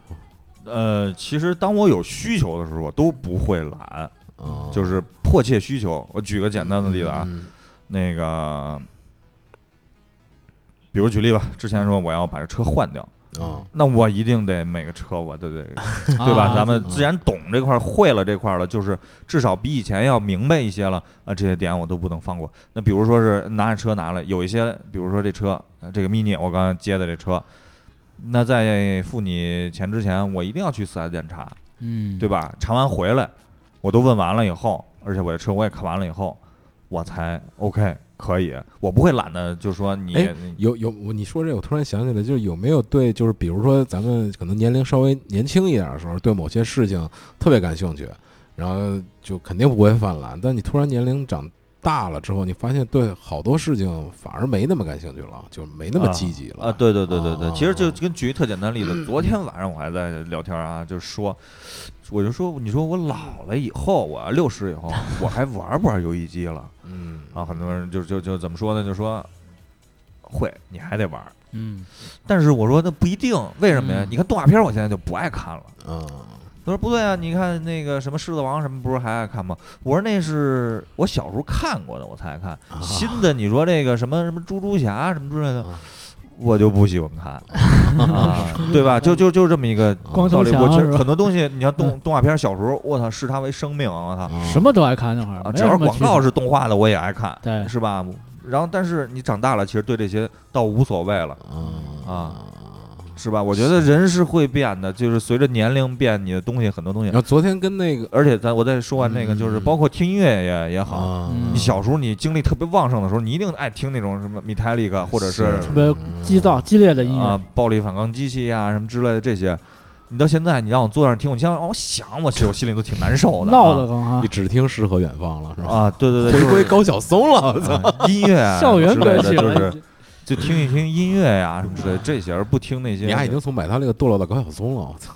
呃，其实当我有需求的时候，我都不会懒。哦就是迫切需求。我举个简单的例子啊，嗯那个，比如举例吧，之前说我要把这车换掉，啊那我一定得每个车我都得 对吧？啊咱们既然懂这块儿，会了这块儿了，就是至少比以前要明白一些了啊，这些点我都不能放过。那比如说是拿着车拿来，有一些，比如说这车，呃这个 mini 我刚刚接的这车，那在付你钱之前，我一定要去四 S 店查，嗯，对吧？查完回来，我都问完了以后，而且我的车我也看完了以后，我才 OK 可以，我不会懒得就说你哎有有，你说这，我突然想起来，就是有没有对，就是比如说咱们可能年龄稍微年轻一点的时候，对某些事情特别感兴趣，然后就肯定不会犯懒。但你突然年龄长大了之后，你发现对好多事情反而没那么感兴趣了，就没那么积极了啊，对对对对对，啊其实就跟举一特简单例子，昨天晚上我还在聊天啊，就是说，我就说，你说我老了以后，我六十以后，我还玩不玩游戏机了？嗯啊，很多人就就就怎么说呢？就说会，你还得玩。嗯，但是我说那不一定，为什么呀？嗯你看动画片，我现在就不爱看了。啊他说不对啊，你看那个什么《狮子王》什么，不是还爱看吗？我说那是我小时候看过的，我才爱看。啊新的你说这个什么什么猪猪侠什么之类的啊，我就不喜欢看 啊，对吧？就就就这么一个光头道理。我其实吧很多东西，你像动动画片，小时候我操视它为生命，我操啊什么都爱看那会儿，啊，没只要是广告是动画的，我也爱看，对是吧？然后但是你长大了，其实对这些倒无所谓了。啊是吧？我觉得人是会变的，就是随着年龄变，你的东西很多东西然，后昨天跟那个而且咱我再说完那个，就是嗯包括听音乐也也好，你小时候你精力特别旺盛的时候，你一定爱听那种什么 Metallica 或者是是特别激躁激烈的音乐啊，暴力反抗机器呀、什么之类的这些，你到现在你让我坐那儿听，我现在让我想，我其实我心里都挺难受的、啊，闹得慌啊你，只听诗和远方了是吧？啊，对对对，回归高晓松了，我操！啊音乐啊校园歌曲就是就听一听音乐呀、什么之类的这些，而不听那些。你丫已经从买他那个堕落到高晓松了，我操！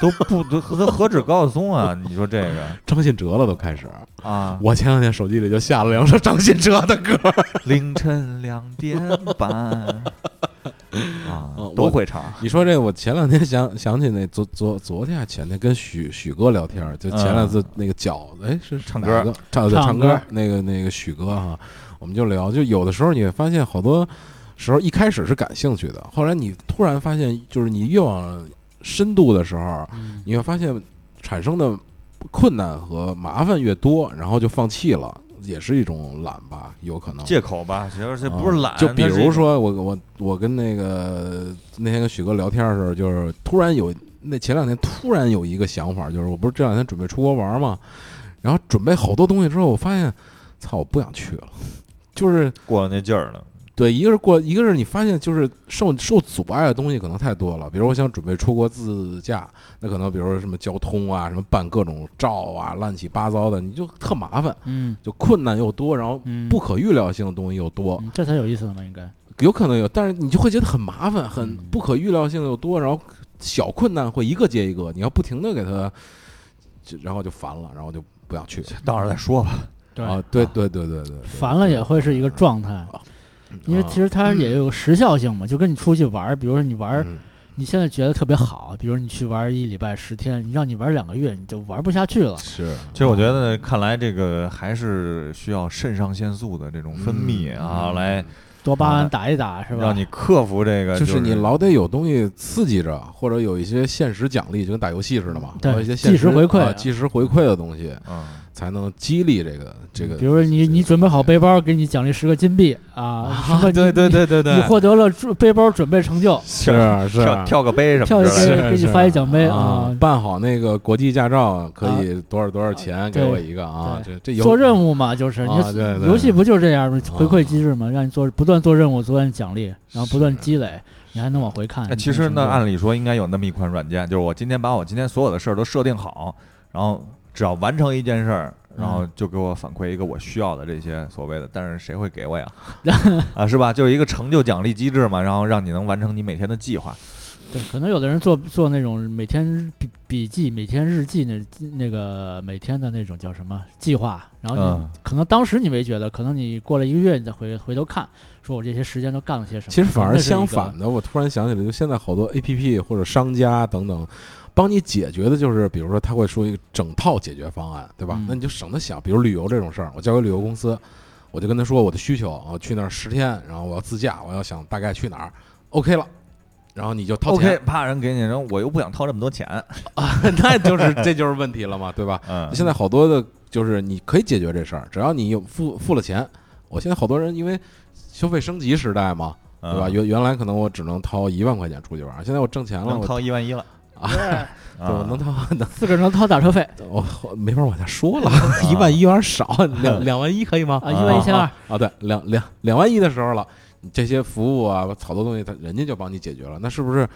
都不都何何止高晓松啊？你说这个。张信哲了都开始。啊，我前两天手机里就下了两首张信哲的歌，凌晨两点半。啊嗯，都会唱。你说这个，我前两天想想起那昨昨昨天还前天跟许许哥聊天儿，就前两次那个饺子，哎是唱歌。唱对唱歌。唱歌，那个那个许哥哈，我们就聊，就有的时候你会发现好多时候一开始是感兴趣的，后来你突然发现，就是你越往深度的时候，嗯。你会发现产生的困难和麻烦越多，然后就放弃了，也是一种懒吧，有可能。借口吧，其实这不是懒，啊就比如说我我我跟那个那天跟许哥聊天的时候，就是突然有那前两天突然有一个想法，就是我不是这两天准备出国玩嘛，然后准备好多东西之后，我发现，操，我不想去了，就是过了那劲儿了，对，一个是过，一个是你发现就是受受阻碍的东西可能太多了，比如我想准备出国自驾，那可能比如说什么交通啊，什么办各种照啊，乱七八糟的，你就特麻烦，嗯就困难又多，然后嗯，不可预料性的东西又多，嗯这才有意思呢嘛，应该。有可能有，但是你就会觉得很麻烦，很嗯不可预料性又多，然后小困难会一个接一个，你要不停的给他，就然后就烦了，然后就不想去。到时候再说吧。对啊，对对对对对，对。烦了也会是一个状态，因为其实实它也有时效性嘛，就跟你出去玩，比如说你玩你现在觉得特别好，比如你去玩一礼拜十天，你让你玩两个月，你就玩不下去了。是，其实我觉得，看来这个还是需要肾上腺素的这种分泌啊，嗯来多巴啊胺打一打是吧？让你克服这个。就是是你老得有东西刺激着，或者有一些现实奖励，就跟打游戏似的嘛，对有一些现即时回馈啊即时回馈的东西，嗯，才能激励这个这个。比如说你你准备好背包，给你奖励十个金币啊，对对对对对，你获得了准背包准备成就，是是跳跳个杯什跳一么的。杯给你发一奖杯啊啊，办好那个国际驾照可以多少多少钱给我一个啊？这这有做任务嘛，就是你游戏不就是这样吗？啊回馈机制嘛，让你做不断做任务，不断奖励，然后不断积累，你还能往回看。那其实呢，按理说应该有那么一款软件，就是我今天把我今天所有的事儿都设定好，然后只要完成一件事儿，然后就给我反馈一个我需要的这些所谓的，但是谁会给我呀？啊，是吧？就是一个成就奖励机制嘛，然后让你能完成你每天的计划。对，可能有的人做做那种每天笔笔记、每天日记那那个每天的那种叫什么计划，然后你、嗯可能当时你没觉得，可能你过了一个月，你再回回头看，说我这些时间都干了些什么。其实反而相反的，我突然想起来，就现在好多 A P P 或者商家等等，帮你解决的就是，比如说他会说一个整套解决方案，对吧？嗯那你就省得想，比如旅游这种事儿，我交给旅游公司，我就跟他说我的需求，我去那儿十天，然后我要自驾，我要想大概去哪儿，OK 了，然后你就掏钱 OK，怕人给你，然后我又不想掏这么多钱啊，那就是这就是问题了嘛，对吧？嗯，现在好多的就是你可以解决这事儿，只要你有付付了钱。我现在好多人因为消费升级时代嘛，对吧？嗯原原来可能我只能掏一万块钱出去玩，现在我挣钱了，我掏一万一了，对啊我能掏能自个儿能掏打车费 我我没法往下说了，一万一有点少，两两万一可以吗？啊，一万一千二啊，啊，对，两两两万一的时候了，你这些服务啊，好多东西，他人家就帮你解决了，那是不是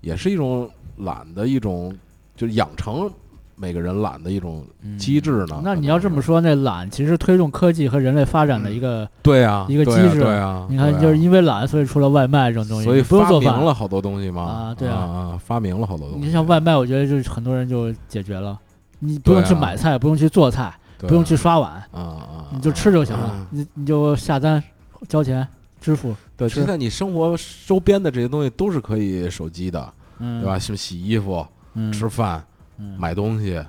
也是一种懒的一种，就是养成每个人懒的一种机制呢？嗯那你要这么说，那懒其实推动科技和人类发展的一个，对啊，一个机制对啊，你看，就是因为懒，所以出了外卖这种东西，所以发明了好多东西嘛啊对啊啊，发明了好多东西。你像外卖，我觉得就是很多人就解决了，你不用去买菜，不用去做菜，对不用去刷碗，啊啊，你就吃就行了啊。你你就下单、交钱、支付，对，现在你生活周边的这些东西都是可以手机的，嗯，对吧？？什么洗衣服、嗯，吃饭、嗯买东西，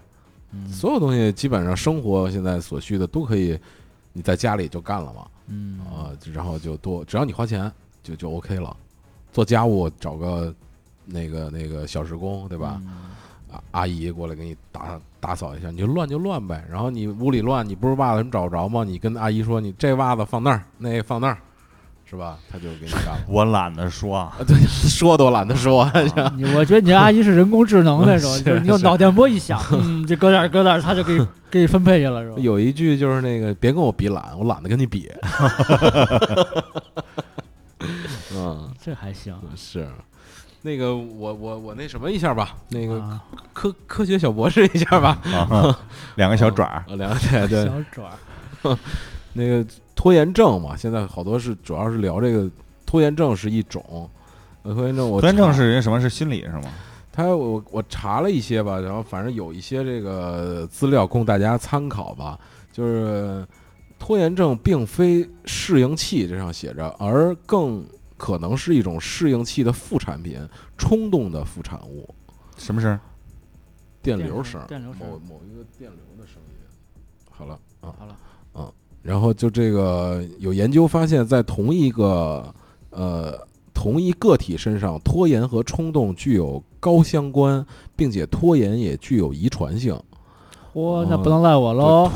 嗯所有东西基本上生活现在所需的都可以，你在家里就干了嘛，嗯啊，然后就多，只要你花钱就就 OK 了。做家务找个那个那个小时工，对吧？？阿姨过来给你打打扫一下，你就乱就乱呗。然后你屋里乱，你不是袜子你找不着吗？你跟阿姨说，你这袜子放那儿，那个放那儿，是吧？他就给你干了。我懒得说，啊，对，说都懒得说。你我觉得你阿姨是人工智能那种，是就是你用脑电波一响，嗯，就搁点儿搁点儿，他就给你给你分配去了，是吧？有一句就是那个，别跟我比懒，我懒得跟你比。嗯，这还行。是。那个，我我我那什么一下吧，那个啊科科学小博士一下吧。啊，两个小爪儿，啊，两个对对，小爪儿，那个拖延症嘛，现在好多是主要是聊这个拖延症是一种，呃拖延症我拖延症是人什么是心理是吗？他我我查了一些吧，然后反正有一些这个资料供大家参考吧，就是拖延症并非适应器这上写着，而更可能是一种适应器的副产品，冲动的副产物，什么是？电流声，电流声某某一个电流的声音。好了啊，好了，然后就这个有研究发现，在同一个呃同一个体身上，拖延和冲动具有高相关，并且拖延也具有遗传性。哦，那不能赖我喽。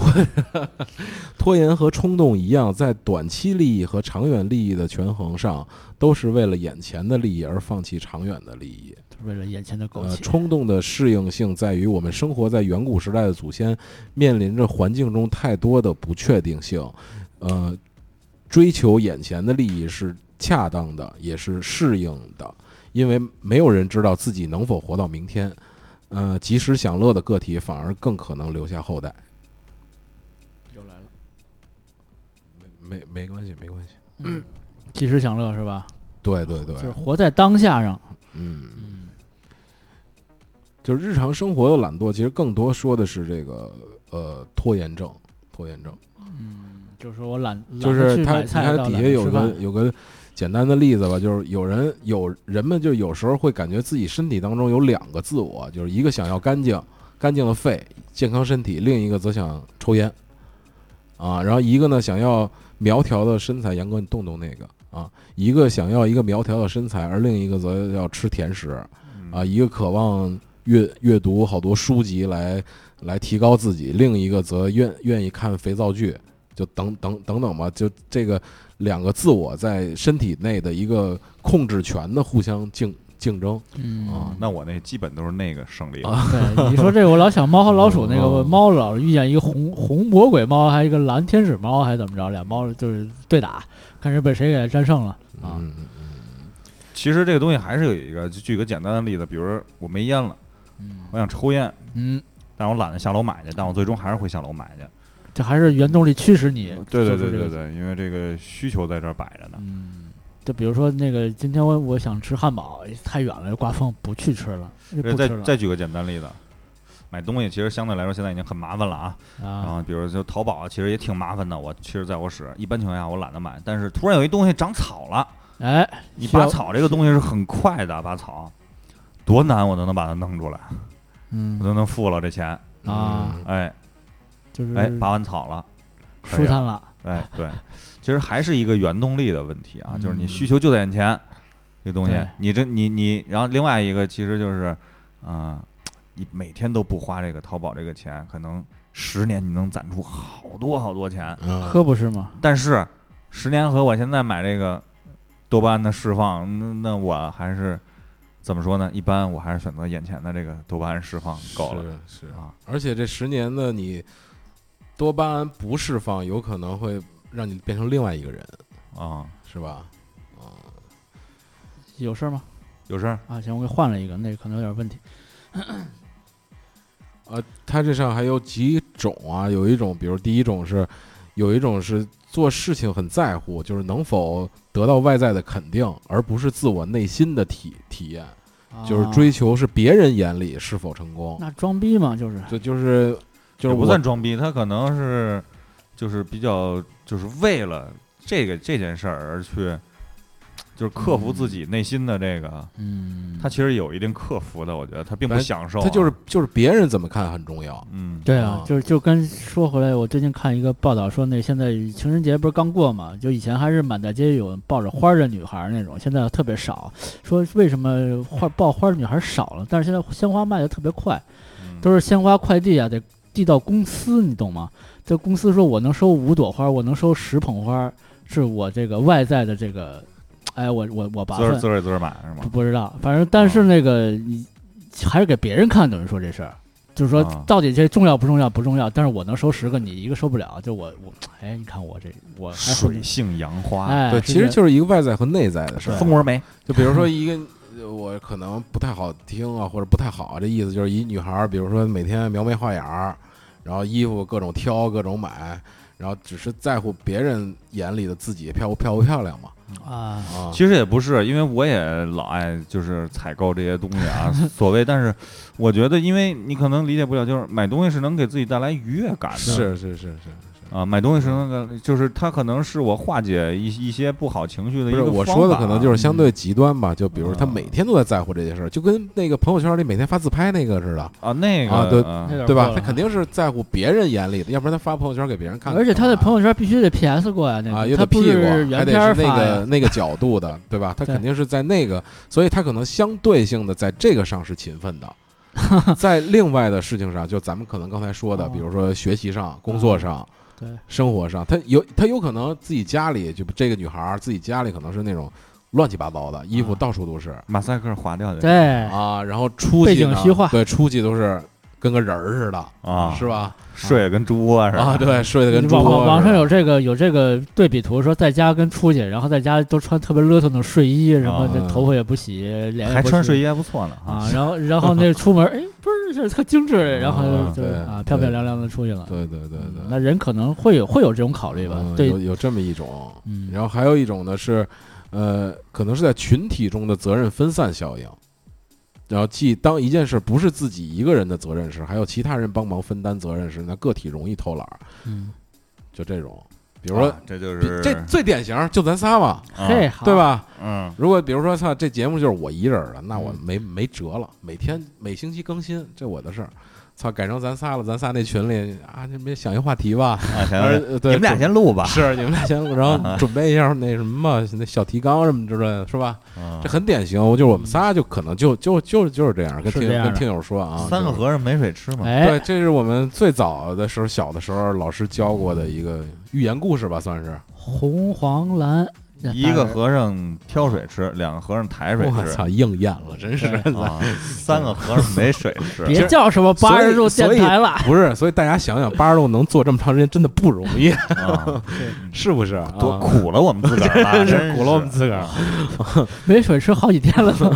拖延和冲动一样，在短期利益和长远利益的权衡上，都是为了眼前的利益而放弃长远的利益。为了眼前的苟呃，且，冲动的适应性在于我们生活在远古时代的祖先面临着环境中太多的不确定性，呃，追求眼前的利益是恰当的，也是适应的，因为没有人知道自己能否活到明天。呃，及时享乐的个体反而更可能留下后代。又来了。没没关系，没关系。嗯，及时享乐是吧？对对对，就是活在当下上。嗯，嗯就是日常生活的懒惰，其实更多说的是这个呃拖延症，拖延症。嗯，就是说我懒，就是他，懒得去买你看菜到懒底下有个有个简单的例子吧，就是有人有人们就有时候会感觉自己身体当中有两个自我，就是一个想要干净干净的肺、健康身体，另一个则想抽烟。啊，然后一个呢想要苗条的身材，杨哥你动动那个。啊，一个想要一个苗条的身材，而另一个则要吃甜食。啊，一个渴望阅阅读好多书籍来来提高自己，另一个则愿愿意看肥皂剧，就等等等等吧，就这个两个自我在身体内的一个控制权的互相竞竞争嗯啊那我那基本都是那个胜利了。啊，对，你说这个，我老想猫和老鼠那个哦猫老是遇见一个红红魔鬼猫，还有一个蓝天使猫，还怎么着？俩猫就是对打，看谁被谁给战胜了啊。嗯其实这个东西还是有一个，就举个简单的例子，比如我没烟了，嗯我想抽烟，嗯，但我懒得下楼买去，但我最终还是会下楼买去。这还是原动力驱使你对对对对对，因为这个需求在这儿摆着呢。嗯，就比如说那个，今天我我想吃汉堡，太远了，刮风不去吃了，吃了再举个简单例子，买东西其实相对来说现在已经很麻烦了啊。然啊。后比如就淘宝，其实也挺麻烦的。我其实在我使，一般情况下我懒得买，但是突然有一东西长草了，哎，你拔草这个东西是很快的，拔草多难我都能把它弄出来。嗯我都能付了这钱。啊，嗯哎就是哎，拔完草了，舒坦了，哎，对，其实还是一个原动力的问题啊，就是你嗯需求就在眼前，这东西，你这你你，然后另外一个其实就是，啊、你每天都不花这个淘宝这个钱，可能十年你能攒出好多好多钱，嗯可不是吗？但是十年和我现在买这个多巴胺的释放，那那我还是怎么说呢？一般我还是选择眼前的这个多巴胺释放够了是是啊，而且这十年的你多巴胺不释放，有可能会让你变成另外一个人，啊，是吧？啊，有事儿吗？有事儿啊，行，我给换了一个，那个可能有点问题。呃，它这上还有几种啊？有一种，比如第一种是，有一种是做事情很在乎，就是能否得到外在的肯定，而不是自我内心的体体验，就是啊。追求是别人眼里是否成功。那装逼嘛，就是。就就是就是不算装逼，他可能是就是比较就是为了这个这件事儿而去，就是克服自己内心的这个，嗯，他其实有一定克服的，我觉得他并不享受啊、他就是就是别人怎么看很重要。嗯，对啊啊，就是就跟说回来，我最近看一个报道说，那现在情人节不是刚过嘛？就以前还是满大街有抱着花儿的女孩儿那种，现在特别少。说为什么花抱花儿的女孩儿少了？但是现在鲜花卖的特别快，嗯都是鲜花快递啊，得递到公司，你懂吗？这公司说我能收五朵花，我能收十捧花，是我这个外在的这个，哎，我我我拔分自个自个自个儿买是吗？不不知道，反正但是那个你还是给别人看，等于说这事儿，就是说啊到底这重要不重要不重要，但是我能收十个，你一个收不了，就我我哎，你看我这我水性杨花，哎，对，其实就是一个外在和内在的事儿。蜂窝煤，就比如说一个，呃我可能不太好听啊，或者不太好，这意思就是一女孩儿，比如说每天描眉画眼儿，然后衣服各种挑，各种买，然后只是在乎别人眼里的自己漂不漂不漂亮嘛。啊，啊，其实也不是，因为我也老爱就是采购这些东西啊，所谓，但是我觉得，因为你可能理解不了，就是买东西是能给自己带来愉悦感的，是是是是，啊，买东西是那个，就是它可能是我化解一一些不好情绪的一不是个我说的可能就是相嗯对极端吧，就比如他啊每天都在在乎这件事儿，就跟那个朋友圈里每天发自拍那个似的，啊，那个啊对啊对吧？他肯定是在乎别人眼里的，要不然他发朋友圈给别人看。而且他的朋友圈必须得 PS 过呀，那啊，个他不是原还得是那个那个角度的，对吧？他肯定是在那个，所以他可能相对性的在这个上是勤奋的，在另外的事情上，就咱们可能刚才说的，哦比如说学习上、工作上、对。生活上，他有他有可能自己家里就这个女孩自己家里可能是那种乱七八糟的衣服啊到处都是。马赛克划掉的。对，啊，然后出背去呢景虚化。对，出去都是跟个人儿似的，啊，是吧？睡得跟猪窝似的啊，对，睡得跟猪网网网窝似的上有这个有这个对比图，说在家跟出去，然后在家都穿特别邋遢的睡衣，什么这啊头发也不洗，脸也不洗还穿睡衣还不错呢啊，然后然后那出门，哎，不是这特精致，然后啊就对啊漂漂亮亮的出去了。对对对对，嗯那人可能会有会有这种考虑吧嗯？对有，有这么一种，嗯，然后还有一种呢是，呃，可能是在群体中的责任分散效应。然后，既当一件事不是自己一个人的责任时，还有其他人帮忙分担责任时，那个体容易偷懒儿。嗯，就这种，比如说，啊这就是这最典型，就咱仨嘛，对？吧？嗯如果比如说，操，这节目就是我一人儿的，那我嗯没没辙了，每天每星期更新，这我的事儿。操，改成咱仨了，咱仨那群里啊，你们想一话题吧，啊，对你们俩先录吧，是你们俩先录，然后准备一下那什么嘛，那小提纲什么之类的，是吧？嗯这很典型，就是我们仨就可能就就就就是这样，跟听跟听友说啊，三个和尚没水吃嘛，哎对，，这是我们最早的时候，小的时候老师教过的一个寓言故事吧，算是。红黄蓝，一个和尚挑水吃，两个和尚抬水吃，我操，应验了，真是。啊，三个和尚没水吃，别叫什么八十度电台了，不是，所以大家想想，八十度能做这么长时间，真的不容易，啊，是不是？多啊。苦了我们自个儿了，真真是苦了我们自个儿，没水吃好几天了都，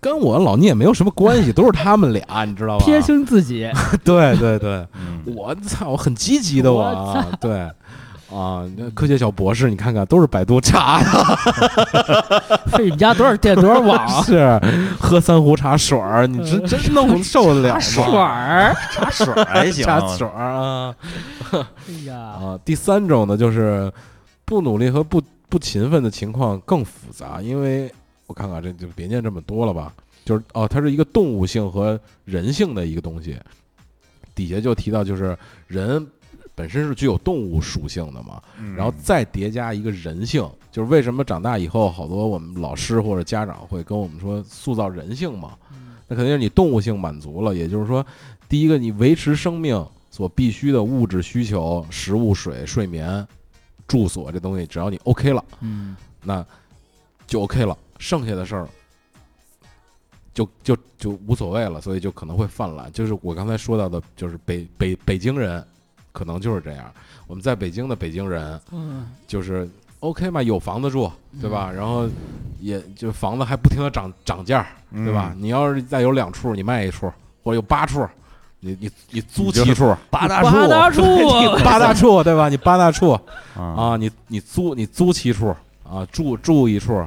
跟我老聂没有什么关系，都是他们俩，你知道吧？撇清自己。对对对，嗯。我操，我很积极的我对啊，那科学小博士，你看看都是百度查的，费你们家多少电多少网啊？是喝三壶茶水儿，你真真能受得了吗？水儿，茶水儿还行，茶水儿啊哎呀，啊！第三种呢，就是不努力和不不勤奋的情况更复杂，因为我看看这就别念这么多了吧。就是哦，它是一个动物性和人性的一个东西。底下就提到，就是人本身是具有动物属性的嘛，嗯。然后再叠加一个人性，就是为什么长大以后，好多我们老师或者家长会跟我们说塑造人性嘛，那肯定是你动物性满足了，也就是说，第一个你维持生命所必须的物质需求，食物、水、睡眠、住所这东西，只要你 OK 了，嗯。那就 OK 了，剩下的事儿就就就无所谓了，所以就可能会泛滥。就是我刚才说到的，就是北北北京人可能就是这样。我们在北京的北京人嗯就是 OK 嘛，有房子住，对吧？然后也就房子还不停的涨涨价，对吧？？你要是再有两处，你卖一处，或者有八处，你你你租七处，八大八大 处八大处，对吧？你八大处。啊啊，你你租你租七处啊，住住一处，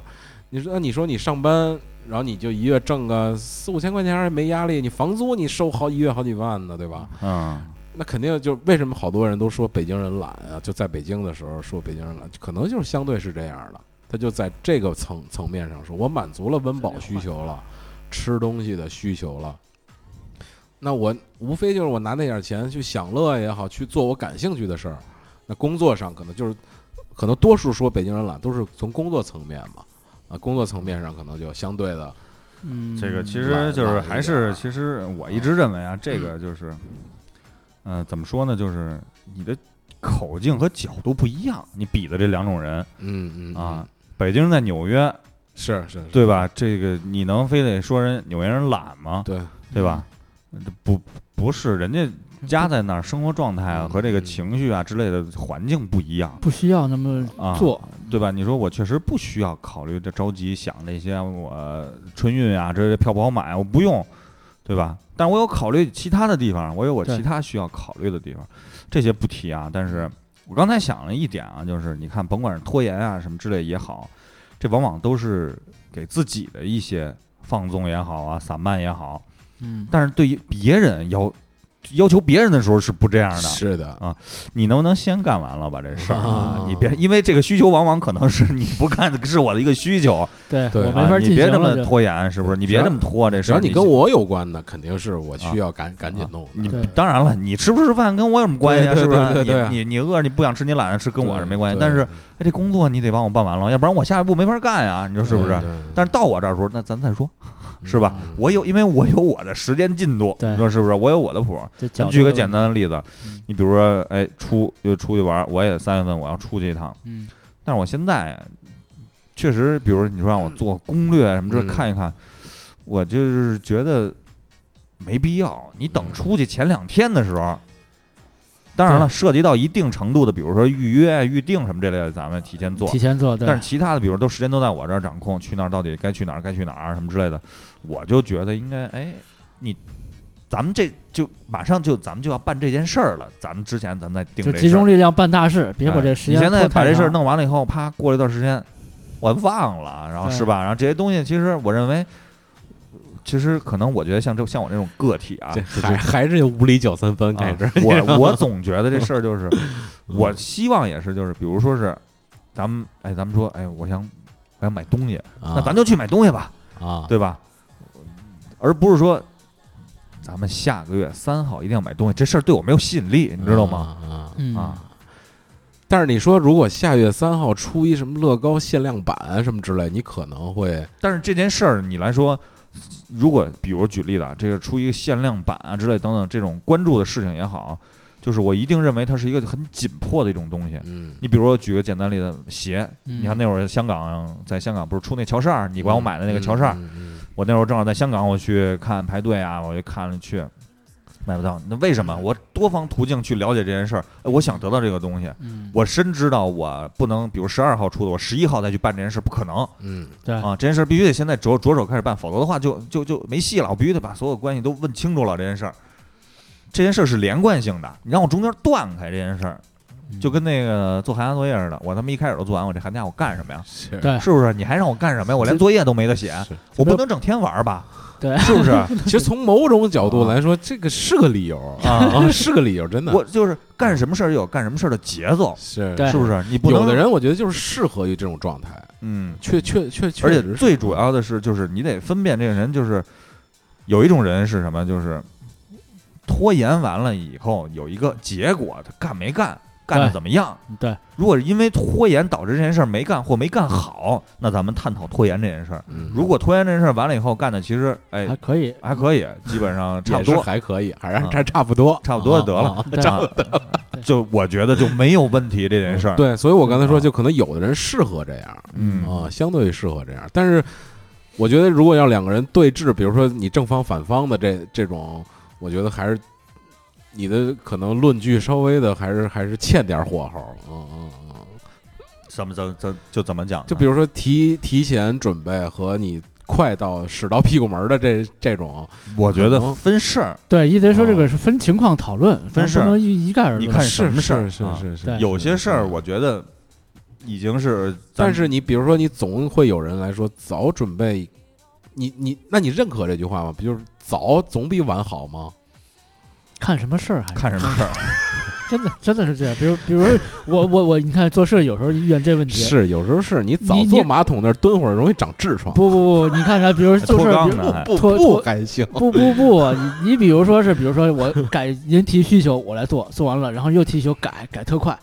你说那你说你上班，然后你就一月挣个四五千块钱也没压力，你房租你收好一月好几万呢，对吧？嗯那肯定就为什么好多人都说北京人懒啊？就在北京的时候说北京人懒，可能就是相对是这样的，他就在这个层层面上说，我满足了温饱需求了，吃东西的需求了。那我无非就是我拿那点钱去享乐也好，去做我感兴趣的事儿。那工作上可能就是，可能多数说北京人懒都是从工作层面嘛，啊，工作层面上可能就相对的，嗯，这个其实就是还是，其实我一直认为啊，这个就是，嗯，怎么说呢？就是你的口径和角度不一样，你比的这两种人嗯嗯啊，，北京人在纽约，是是，是对吧？这个你能非得说人纽约人懒吗？对，对吧？这不不是，人家家在那儿，生活状态啊嗯和这个嗯情绪啊之类的环境不一样不需要那么啊，做，对吧？你说我确实不需要考虑这着急想那些我春运啊，这些票不好买，我不用，对吧？但我有考虑其他的地方，我有我其他需要考虑的地方，这些不提啊。但是我刚才想了一点啊，就是你看，甭管是拖延啊什么之类也好，这往往都是给自己的一些放纵也好啊，散漫也好，嗯，但是对于别人要要求别人的时候是不这样的，是的啊，你能不能先干完了吧这事儿啊你别因为这个需求往往可能是你不干是我的一个需求，对我没法进你别这么拖延，是不是？你别这么拖这事儿。只要你跟我有关的，肯定是我需要赶赶紧弄。你当然了，你吃不吃饭跟我有什么关系啊？是不是？你你你饿你不想吃，你懒得吃，跟我是没关系。但是哎，这工作你得帮我办完了，要不然我下一步没法干呀，你说是不是？但是到我这儿的时候，那咱再说，是吧嗯？我有，因为我有我的时间进度，你说是不是？我有我的谱。这角度咱举个简单的例子嗯，你比如说，哎，出就出去玩，我也三月份我要出去一趟，嗯，但是我现在确实，比如你说让我做攻略什么这嗯看一看，我就是觉得没必要。你等出去前两天的时候，当然了，涉及到一定程度的，比如说预约、预定什么这类的，咱们提前做提。前做，对但是其他的，比如都时间都在我这儿掌控，去那儿到底该去哪儿，该去哪儿什么之类的，我就觉得应该，哎，你。咱们这就马上就咱们就要办这件事儿了，咱们之前咱们再定就集中力量办大事，别把这时间哎你现在把这事儿弄完了以后，啪，过了一段时间，我忘了，然后是吧？然后这些东西，其实我认为，其实可能我觉得像这像我这种个体啊，还还是无理搅三分开始啊。我 我总觉得这事儿就是，我嗯希望也是就是，比如说是，咱们哎，咱们说哎，我想我想买东西，那咱就去买东西吧，啊，对吧？而不是说。咱们下个月三号一定要买东西，这事儿对我没有吸引力，你知道吗？啊，嗯啊，但是你说如果下月三号出一什么乐高限量版什么之类，你可能会但是这件事儿你来说，如果比如举例子啊，这个出一个限量版啊之类等等这种关注的事情也好，就是我一定认为它是一个很紧迫的一种东西。嗯，你比如说举个简单例子，鞋，嗯你看那会儿香港在香港不是出那乔十二，你管我买的那个乔衫儿，嗯，嗯我那会儿正好在香港，我去看排队啊，我就看了去。买不到，那为什么？我多方途径去了解这件事儿，哎我想得到这个东西，嗯，我深知道我不能，比如十二号出的，我十一号再去办这件事，不可能。嗯对啊，这件事儿必须得现在着着手开始办，否则的话就就就没戏了。我必须得把所有关系都问清楚了。这件事儿，这件事儿是连贯性的，你让我中间断开这件事儿，嗯就跟那个做寒假作业似的，我他妈一开始都做完，我这寒假我干什么呀？是对是不是？你还让我干什么呀？我连作业都没得写，我不能整天玩儿吧？对，是不是？其实从某种角度来说，这个是个理由 啊啊，是个理由，真的。我就是干什么事儿有干什么事儿的节奏，是是不是？你不能有的人，我觉得就是适合于这种状态，嗯，确确确确而且最主要的是，就是你得分辨这个人，就是有一种人是什么，就是拖延完了以后有一个结果，他干没干，干的怎么样？对，如果是因为拖延导致这件事儿没干或没干好，那咱们探讨拖延这件事儿。嗯。如果拖延这件事儿完了以后干的其实哎还可以，还可以，基本上差不也是多，还可以，还还差不多，差不多就得了啊。对。啊就我觉得就没有问题这件事儿。，对，所以我刚才说，啊就可能有的人适合这样嗯。啊，相对适合这样。但是我觉得，如果要两个人对峙，比如说你正方反方的这这种，我觉得还是你的可能论据稍微的还是还是欠点火候。嗯嗯嗯，怎么怎怎就怎么讲？就比如说提提前准备和你快到使到屁股门儿的这这种，我觉得分事儿，对，一直说这哦个是分情况讨论，分事儿不能一一概而论。你看是什么事儿是是是，有些事儿我觉得已经是，但是你比如说，你总会有人来说早准备，你你那你认可这句话吗？不就是早总比晚好吗？看什么事儿还是看什么事儿，真的真的是这样。比如比如我我我，你看做事有时候遇见这问题，是，有时候是你早坐马桶那儿蹲会儿容易长痔疮，不不不，你看啥？比如做脱事儿，不不脱脱还行。不不不，你你比如说是，比如说我改您提需求，我来做，做完了，然后又提需求改改特快，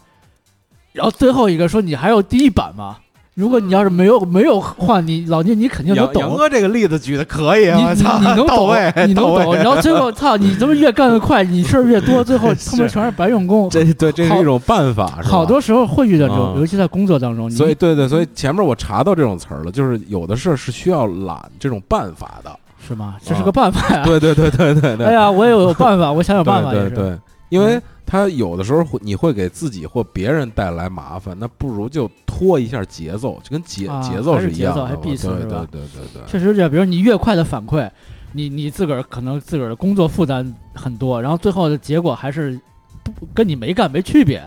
然后最后一个说你还有第一版吗？如果你要是没有没有换，你老聂你肯定能懂杨，哥这个例子举的可以，你你我操，你能懂，，你能懂，然后最后操，你他妈越干得快，你事儿越多，最后他妈全是白用功。这对这是一种办法，好多时候会遇到这种，啊尤其在工作当中，你所以对对，所以前面我查到这种词儿了，就是有的事儿是需要懒这种办法的。是吗？这是个办法呀。对对对对对对。哎呀，我也有办法，我想想办法也是。对对对，因为他有的时候会你会给自己或别人带来麻烦，那不如就拖一下节奏，就跟节、啊节奏是一样的。节奏还对对对对对对。确实这样，比如你越快的反馈，你你自个儿可能自个儿的工作负担很多，然后最后的结果还是不跟你没干没区别，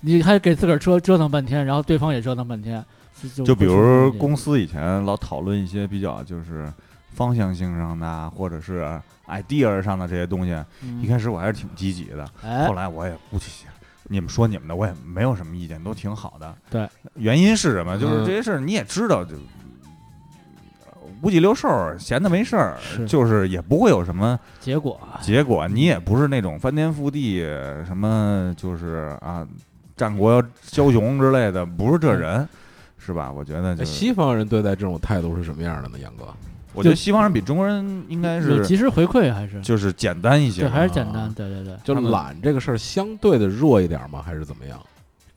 你还给自个儿折折腾半天，然后对方也折腾半天，就就比如公司以前老讨论一些比较就是方向性上的啊，或者是 idea 上的这些东西，嗯一开始我还是挺积极的，哎后来我也不积极。你们说你们的，我也没有什么意见，都挺好的。对，原因是什么？就是嗯这些事儿你也知道，就五脊六兽儿，闲的没事儿，就是也不会有什么结果啊结果。你也不是那种翻天覆地，什么就是啊，战国枭雄之类的，不是这人，是吧？我觉得西方人对待这种态度是什么样的呢？杨哥，我觉得西方人比中国人应该是及时回馈还是就是简单一些对，还是简单，对对对，就是懒这个事儿相对的弱一点吗？还是怎么样？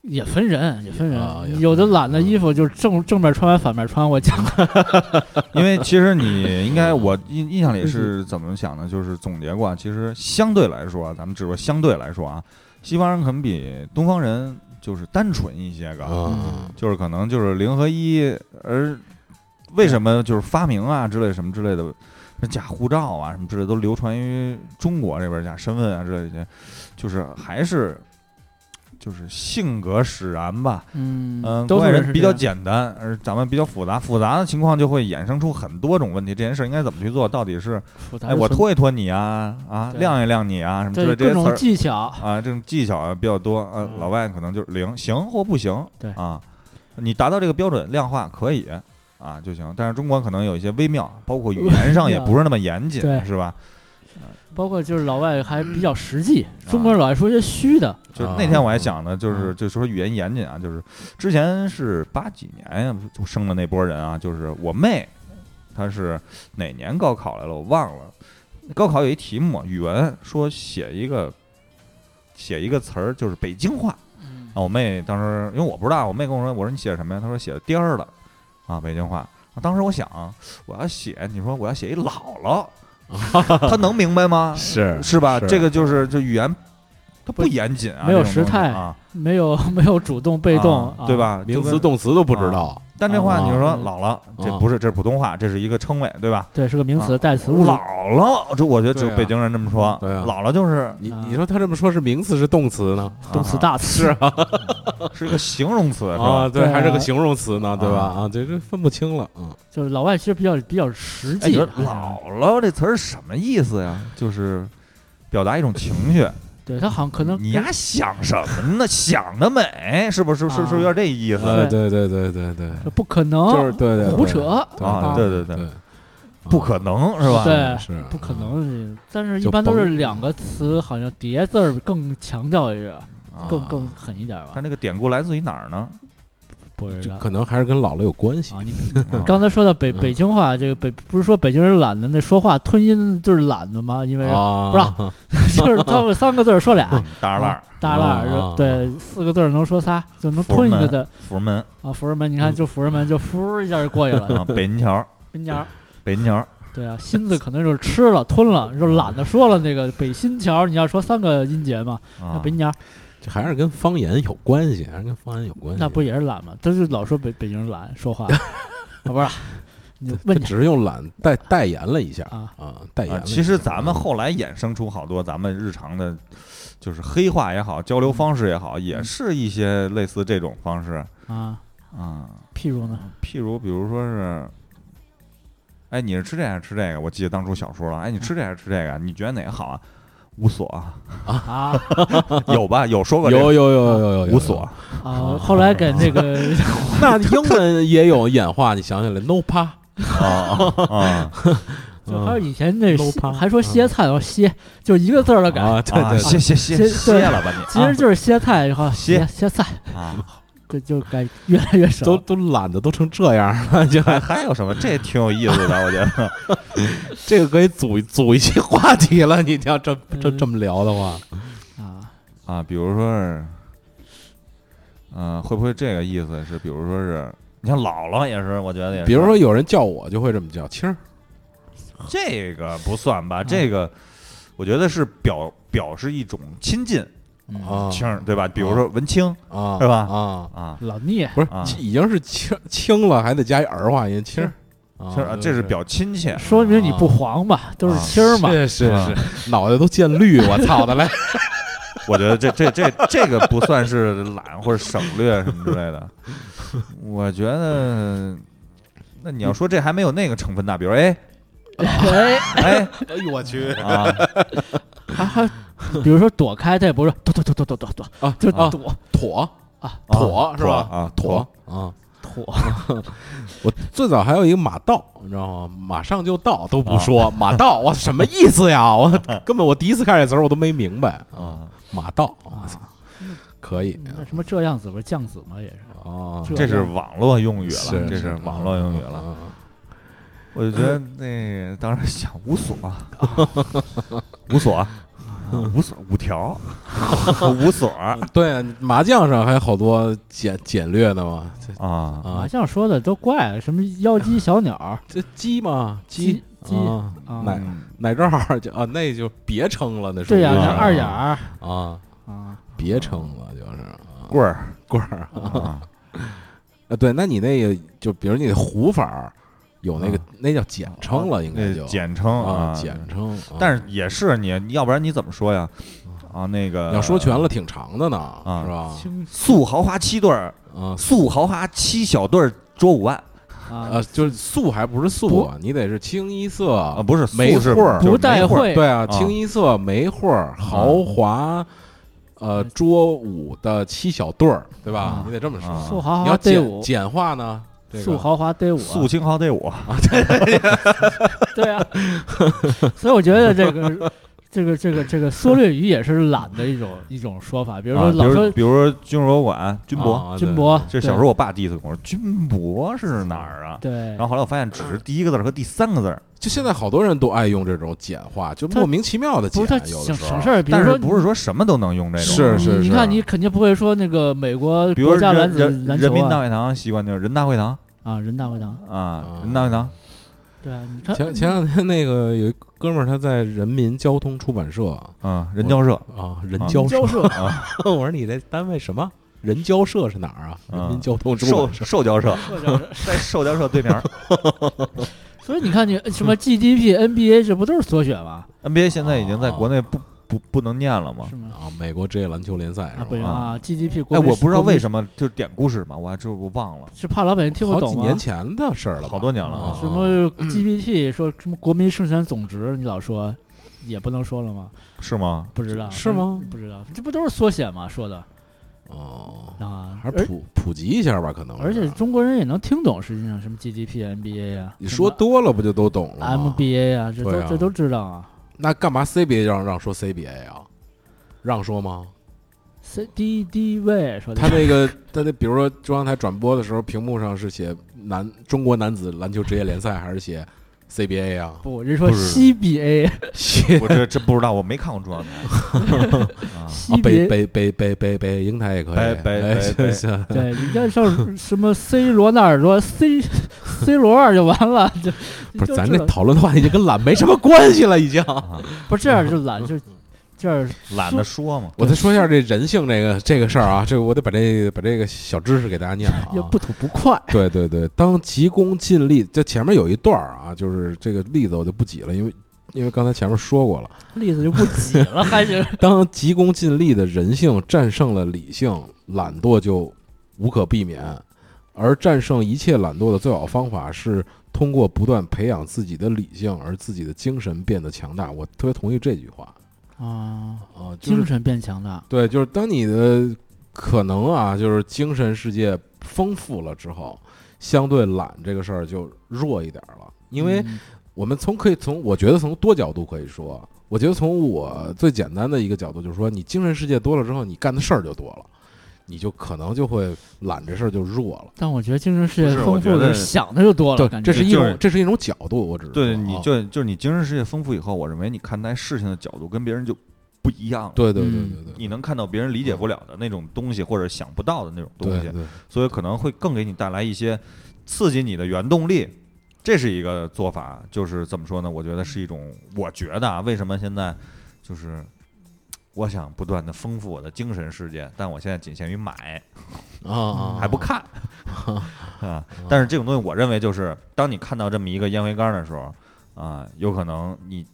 也分人，也分人，啊有的懒的衣服就是正正面穿完反面穿，我讲 因为其实你 应该，我印印象里是怎么想的？就是总结过啊，其实相对来说啊，咱们只说相对来说啊，西方人可能比东方人就是单纯一些个，嗯，就是可能就是零和一，而为什么就是发明啊之类什么之类的，假护照啊什么之类都流传于中国这边，假身份啊之类的就是还是。就是性格使然吧，嗯嗯，都国外人比较简单，而咱们比较复杂，复杂的情况就会衍生出很多种问题。这件事应该怎么去做？到底是哎，我拖一拖你啊，啊，对晾一晾你啊，什么之类这些词儿技巧，啊，这种技巧啊比较多。呃，嗯老外可能就是零，行或不行，对啊，你达到这个标准量化可以啊就行。但是中国可能有一些微妙，包括语言上也不是那么严谨，对是吧？包括就是老外还比较实际，啊中国人老爱说些虚的，啊就是那天我还想呢，就是嗯就说语言严谨啊，就是之前是八几年呀就生的那波人啊，就是我妹，她是哪年高考来了我忘了，高考有一题目语文说写一个写一个词儿就是北京话嗯啊，我妹当时因为我不知道，我妹跟我说，我说你写什么呀？她说写的颠儿了啊，北京话。啊当时我想，我要写，你说我要写一姥姥，他能明白吗？是是吧？是这个就是这语言，它不严谨啊，没有时态啊，没有 没有主动被动啊，对？吧？名词动词都不知道，但这话你就说啊姥姥，这啊不是这是普通话，这是一个称谓，对吧？对，是个名词，啊代词物姥姥，这我觉得只有北京人这么说。对啊姥姥就是你啊你说他这么说是名词是动词呢？动词啊大词啊 是一个形容词，是啊，吧？对，还是个形容词呢，对吧？啊啊，这这分不清了，嗯，就是老外其实比较比较实哎，你际说。姥姥这词儿什么意思呀？就是表达一种情绪。对他好像可能你丫想什么呢？想得美，是不是？是是是有点这意思呃，对对对对对，不可能，就是对对对胡扯，啊？对对对，对，不可能是吧？对是不可能。但是，一般都是两个词，好像叠字儿更强调一个，啊更更狠一点吧他。那个典故来自于哪儿呢？不知道可能还是跟姥姥有关系啊，你啊 刚才说到北嗯北京话，这个北不是说北京人懒的，那说话吞音就是懒的吗？因为啊，不是就是他们三个字儿说俩，大栅栏、大栅啊栏，对，四个字儿能说仨，就能吞一个字福门啊。福人门，你看就福人门，就呼一下就过去了。啊，北银桥，跟家北银桥对啊，心字可能就是吃了吞了，就懒得说了。那个北新桥，你要说三个音节嘛，那啊北，新桥这还是跟方言有关系，还是跟方言有关系。那不也是懒吗？他就老说北北京人懒说话，啊不是？你问只是用懒代代言了一下啊，啊，代言。其实咱们后来衍生出好多咱们日常的，就是黑话也好，交流方式也好，也是一些类似这种方式啊，啊。譬如呢？譬如，比如说是，哎，你是吃这个还是吃这个？我记得当初小说了，哎，你吃这个还是吃这个？你觉得哪个好啊？无所，啊 有吧？有说过这个有有有有有有无所，啊！后来给那个 那英文也有演化，你想起来，no pa 啊啊啊 就还有以前那 pa 还说歇菜，要歇，就一个字儿的改，啊，对啊！对对，歇歇歇歇歇了吧你其实就是歇菜然后歇歇歇菜，啊！这就该越来越少。都都懒得都成这样了，就还还有什么？这挺有意思的，我觉得。这个可以组组一期话题了。你要这这这么聊的话，啊，啊，比如说是，嗯、会不会这个意思是，比如说是，你像姥姥也是，我觉得也是。比如说有人叫我就会这么叫青儿这个不算吧，这个我觉得是表表示一种亲近，嗯啊青儿对吧？比如说文青啊，是吧？啊，啊，老聂。不是啊。已经是青青了，还得加一儿化音青儿，啊青儿啊，这是表亲切。说明你不黄嘛，都是啊青儿嘛。是是啊。是，脑袋都见绿，我操的嘞！我觉得这这这这个不算是懒或者省略什么之类的。我觉得，那你要说这还没有那个成分大，比如哎 哎，哎。哎呦我去。啊。还还，比如说躲开，他也不是躲躲躲躲躲躲躲，啊就啊。躲。妥啊。妥是吧？啊妥。啊！躲。我最早还有一个马到，你知道吗？马上就到都不说，马到我什么意思呀？我根本我第一次看这词儿我都没明白。啊，马到，我操，可以。那什么这样子不是酱子吗？也是。哦，这这是网络用语了，是这是网络用语了。嗯我就觉得那当时想无所，无所，啊无所五条，五所对，麻将上还有好多简简略的嘛，啊。啊麻，将说的都怪，什么妖姬小鸟 这鸡嘛，鸡鸡啊啊奶嗯。奶罩儿就啊，那就别称了，那是对呀，那二眼儿啊，啊，别称了，就是啊。棍儿棍儿啊。啊，对，那你那个就比如你的胡法儿有那个啊那叫简称了，应该那就简称啊简称，啊但是也是你，要不然你怎么说呀？啊，那个要说全了，挺长的呢，啊是吧？清素豪华七对儿，啊素豪华七小对儿桌五万啊啊，就是素还不是素啊，你得是清一色啊，不是素梅是会儿就是不带梅会儿对啊，啊清一色梅会儿豪华，呃，桌五的七小对儿，对吧啊？你得这么说啊。素豪你要华队伍，简简化呢？这个素豪华队伍啊，素清豪队伍对啊，所以我觉得这个这个这个这个 缩略语也是懒的一种一种说法，比如说老说如比如说军博馆军博，啊军博，这小时候我爸第一次跟我说军博是哪儿啊？对，然后后来我发现只是第一个字和第三个字，就现在好多人都爱用这种简化，就莫名其妙的简不是，他有的时候省省事儿，但是不是说什么都能用这种。是是是你你看你肯定不会说那个美国比如人国家篮篮球啊人民大会堂习惯就是人大会堂啊，人大会堂，啊，人大会堂对啊，你看前前两天那个有一哥们儿他在人民交通出版社啊，人交社啊，人啊交社啊我说你这单位什么人交社是哪儿啊？人民嗯交通出社。受交社，在受交社对面。所以你看，你什么 GDP、NBA 这不都是缩写吗？NBA 现在已经在国内不不不能念了吗是？吗？啊，美国职业篮球联赛啊，不行是吧？啊，GDP 国哎，我不知道为什么就是典故是嘛，我还真我忘了，是怕老百姓听不懂吗？好几年前的事儿了吧，好多年了啊什么 GPT 说什么国民生产总值，你老说也不能说了吗？是吗？不知道是吗不知道，这不都是缩写吗？说的哦，啊，还是而普普及一下吧，可能是。而且中国人也能听懂，实际上什么 GDP、NBA 呀，你说多了不就都懂了吗 MBA 呀，这都对啊这都知道啊。那干嘛 CBA 让让说 CBA 啊？让说吗？C D D 位说的他那个 他那比如说中央台转播的时候，屏幕上是写男中国男子篮球职业联赛，还是写 CBA 啊？不，人说不是 CBA 我这这不知道，我没看过中央台啊。啊，北北北北北北英台也可以，北北哎北北行行对，你要上什么 C 罗纳尔多 C C 罗二就完了，就不是咱这道讨论的话题就跟懒没什么关系了，已经。啊不是这样就懒，就这样懒得说嘛。我再说一下这人性这个这个事儿啊，这个我得把这个把这个小知识给大家念了啊。也不吐不快。对对对，当急功近利，这前面有一段儿啊，就是这个例子我就不挤了，因为因为刚才前面说过了。例子就不挤了，还是当急功近利的人性战胜了理性，懒惰就无可避免。而战胜一切懒惰的最好方法是通过不断培养自己的理性，而自己的精神变得强大。我特别同意这句话啊，哦，就是精神变强大。对，就是当你的可能啊，就是精神世界丰富了之后，相对懒这个事儿就弱一点儿了，因为。嗯我们从可以从我觉得从多角度可以说，我觉得从我最简单的一个角度就是说，你精神世界多了之后，你干的事儿就多了，你就可能就会懒这事儿就弱了。但我觉得精神世界丰富的想的就多了，对，这是一就是种这是一种角度，我只是对，你就就是你精神世界丰富以后，我认为你看待事情的角度跟别人就不一样了。对对对嗯对对，你能看到别人理解不了的那种东西，或者想不到的那种东西，对对所以可能会更给你带来一些刺激你的原动力。这是一个做法，就是怎么说呢？我觉得是一种，我觉得啊，为什么现在就是我想不断的丰富我的精神世界，但我现在仅限于买，啊啊，还不看 啊。但是这种东西，我认为就是当你看到这么一个烟灰缸的时候啊，有可能你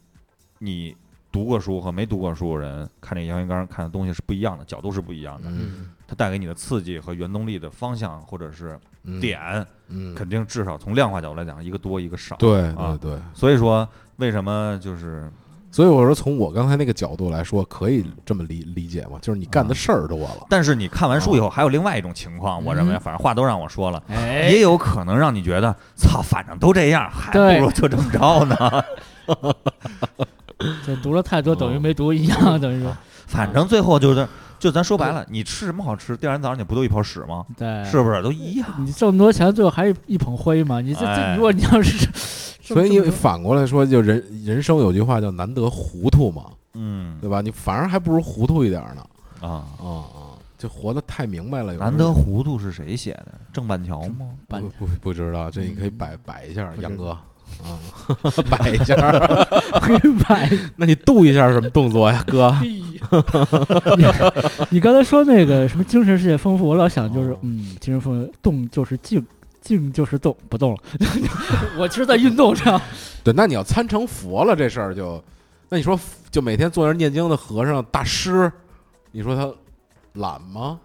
你读过书和没读过书的人看这烟灰缸看的东西是不一样的，角度是不一样的。嗯它带给你的刺激和原动力的方向或者是嗯点，嗯，肯定至少从量化角度来讲，一个多一个少。对啊对对，所以说为什么就是所以我说从我刚才那个角度来说，可以这么理理解吗，就是你干的事儿多了，但是你看完书以后，还有另外一种情况，我认为，嗯。反正话都让我说了，哎也有可能让你觉得，操，反正都这样，还不如就这么着呢。就读了太多等于没读一样，等于说。反正最后就是，就咱说白了，你吃什么好吃，第二天早上你不都一泡屎吗？对，是不是都一样？你挣多钱，最后还是一捧灰嘛？你这这，哎如果你要是，所以你反过来说，就人人生有句话叫难得糊涂嘛，嗯对吧？你反而还不如糊涂一点儿呢，啊，啊啊，就活得太明白了。难得糊涂是谁写的？郑板桥吗？不不不知道，这你可以摆摆一下，杨哥 啊，摆一下。那你度一下什么动作呀，哥？你 你刚才说那个什么精神世界丰富，我老想就是哦，嗯，精神丰富，动就是静，静就是动，不动了。我其实在运动，这样对，那你要参成佛了，这事儿就，那你说就每天坐那儿念经的和尚大师，你说他懒吗？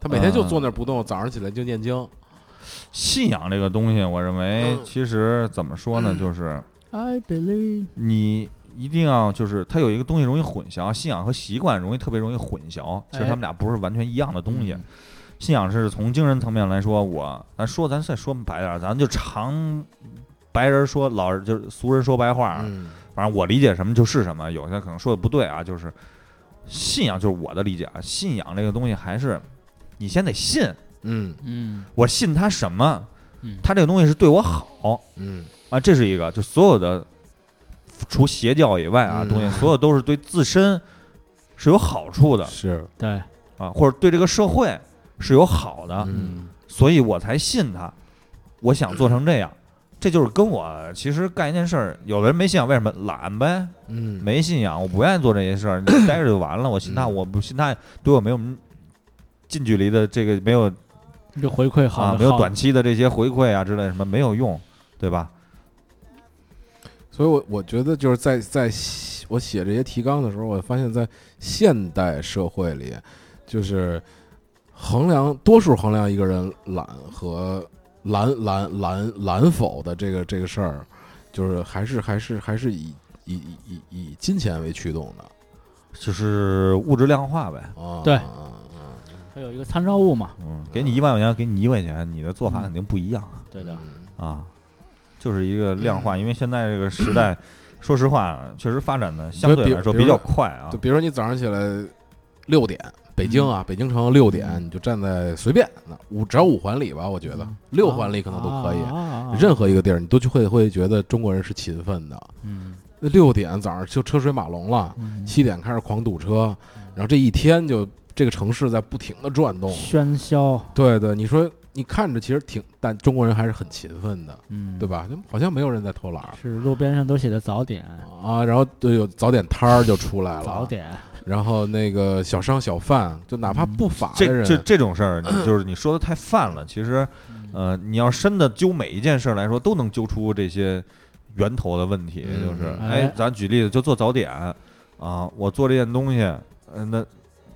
他每天就坐那儿不动，早上起来就念经。信仰这个东西，我认为嗯其实怎么说呢，就是。I believe。你一定要就是它有一个东西容易混淆，信仰和习惯容易特别容易混淆。其实哎他们俩不是完全一样的东西。嗯信仰是从精神层面来说，我咱说咱再说白点儿，咱就常白人说老人就是俗人说白话，嗯反正我理解什么就是什么，有些可能说的不对啊，就是信仰就是我的理解啊，信仰这个东西还是你先得信，嗯。嗯。我信他什么，嗯，他这个东西是对我好，嗯。啊，这是一个，就所有的除邪教以外啊，嗯。东西所有都是对自身是有好处的。是。对，啊，或者对这个社会是有好的，嗯。所以我才信他。我想做成这样，这就是跟我其实干一件事儿，有的人没信仰，为什么懒呗？嗯。没信仰，我不愿意做这些事儿，你待着就完了。我信他，嗯。我不信他，对我没有什么近距离的这个没有这回馈好啊，没有短期的这些回馈啊之类什么没有用，对吧？所以我我觉得就是在在写我写这些提纲的时候，我发现在现代社会里，就是衡量多数衡量一个人懒和懒懒懒懒否的这个这个事儿，就是还是还是还是以以以以以金钱为驱动的就是物质量化呗。啊。对啊它有一个参照物嘛，嗯，给你一万块钱，给你一块钱，你的做法嗯肯定不一样对的，啊，就是一个量化。因为现在这个时代，说实话，确实发展的相对来说比较快啊就。比如说你早上起来六点，北京啊，北京城六点，嗯你就站在随便那五只要五环里吧，我觉得嗯六环里可能都可以。任何一个地儿，你都就会会觉得中国人是勤奋的。嗯那六点早上就车水马龙了，嗯七点开始狂堵车，然后这一天就这个城市在不停的转动。喧嚣，对对，你说你看着其实挺，但中国人还是很勤奋的，嗯，对？吧？就好像没有人在偷懒儿是路边上都写的早点，啊。然后就有早点摊儿就出来了，早点，然后那个小商小贩，就哪怕嗯不法的这人，这这种事儿，你 就是你说的太泛了。其实，呃，你要深的揪每一件事儿来说，都能揪出这些源头的问题。嗯就是，哎哎，咱举例子，就做早点啊，我做这件东西，嗯，那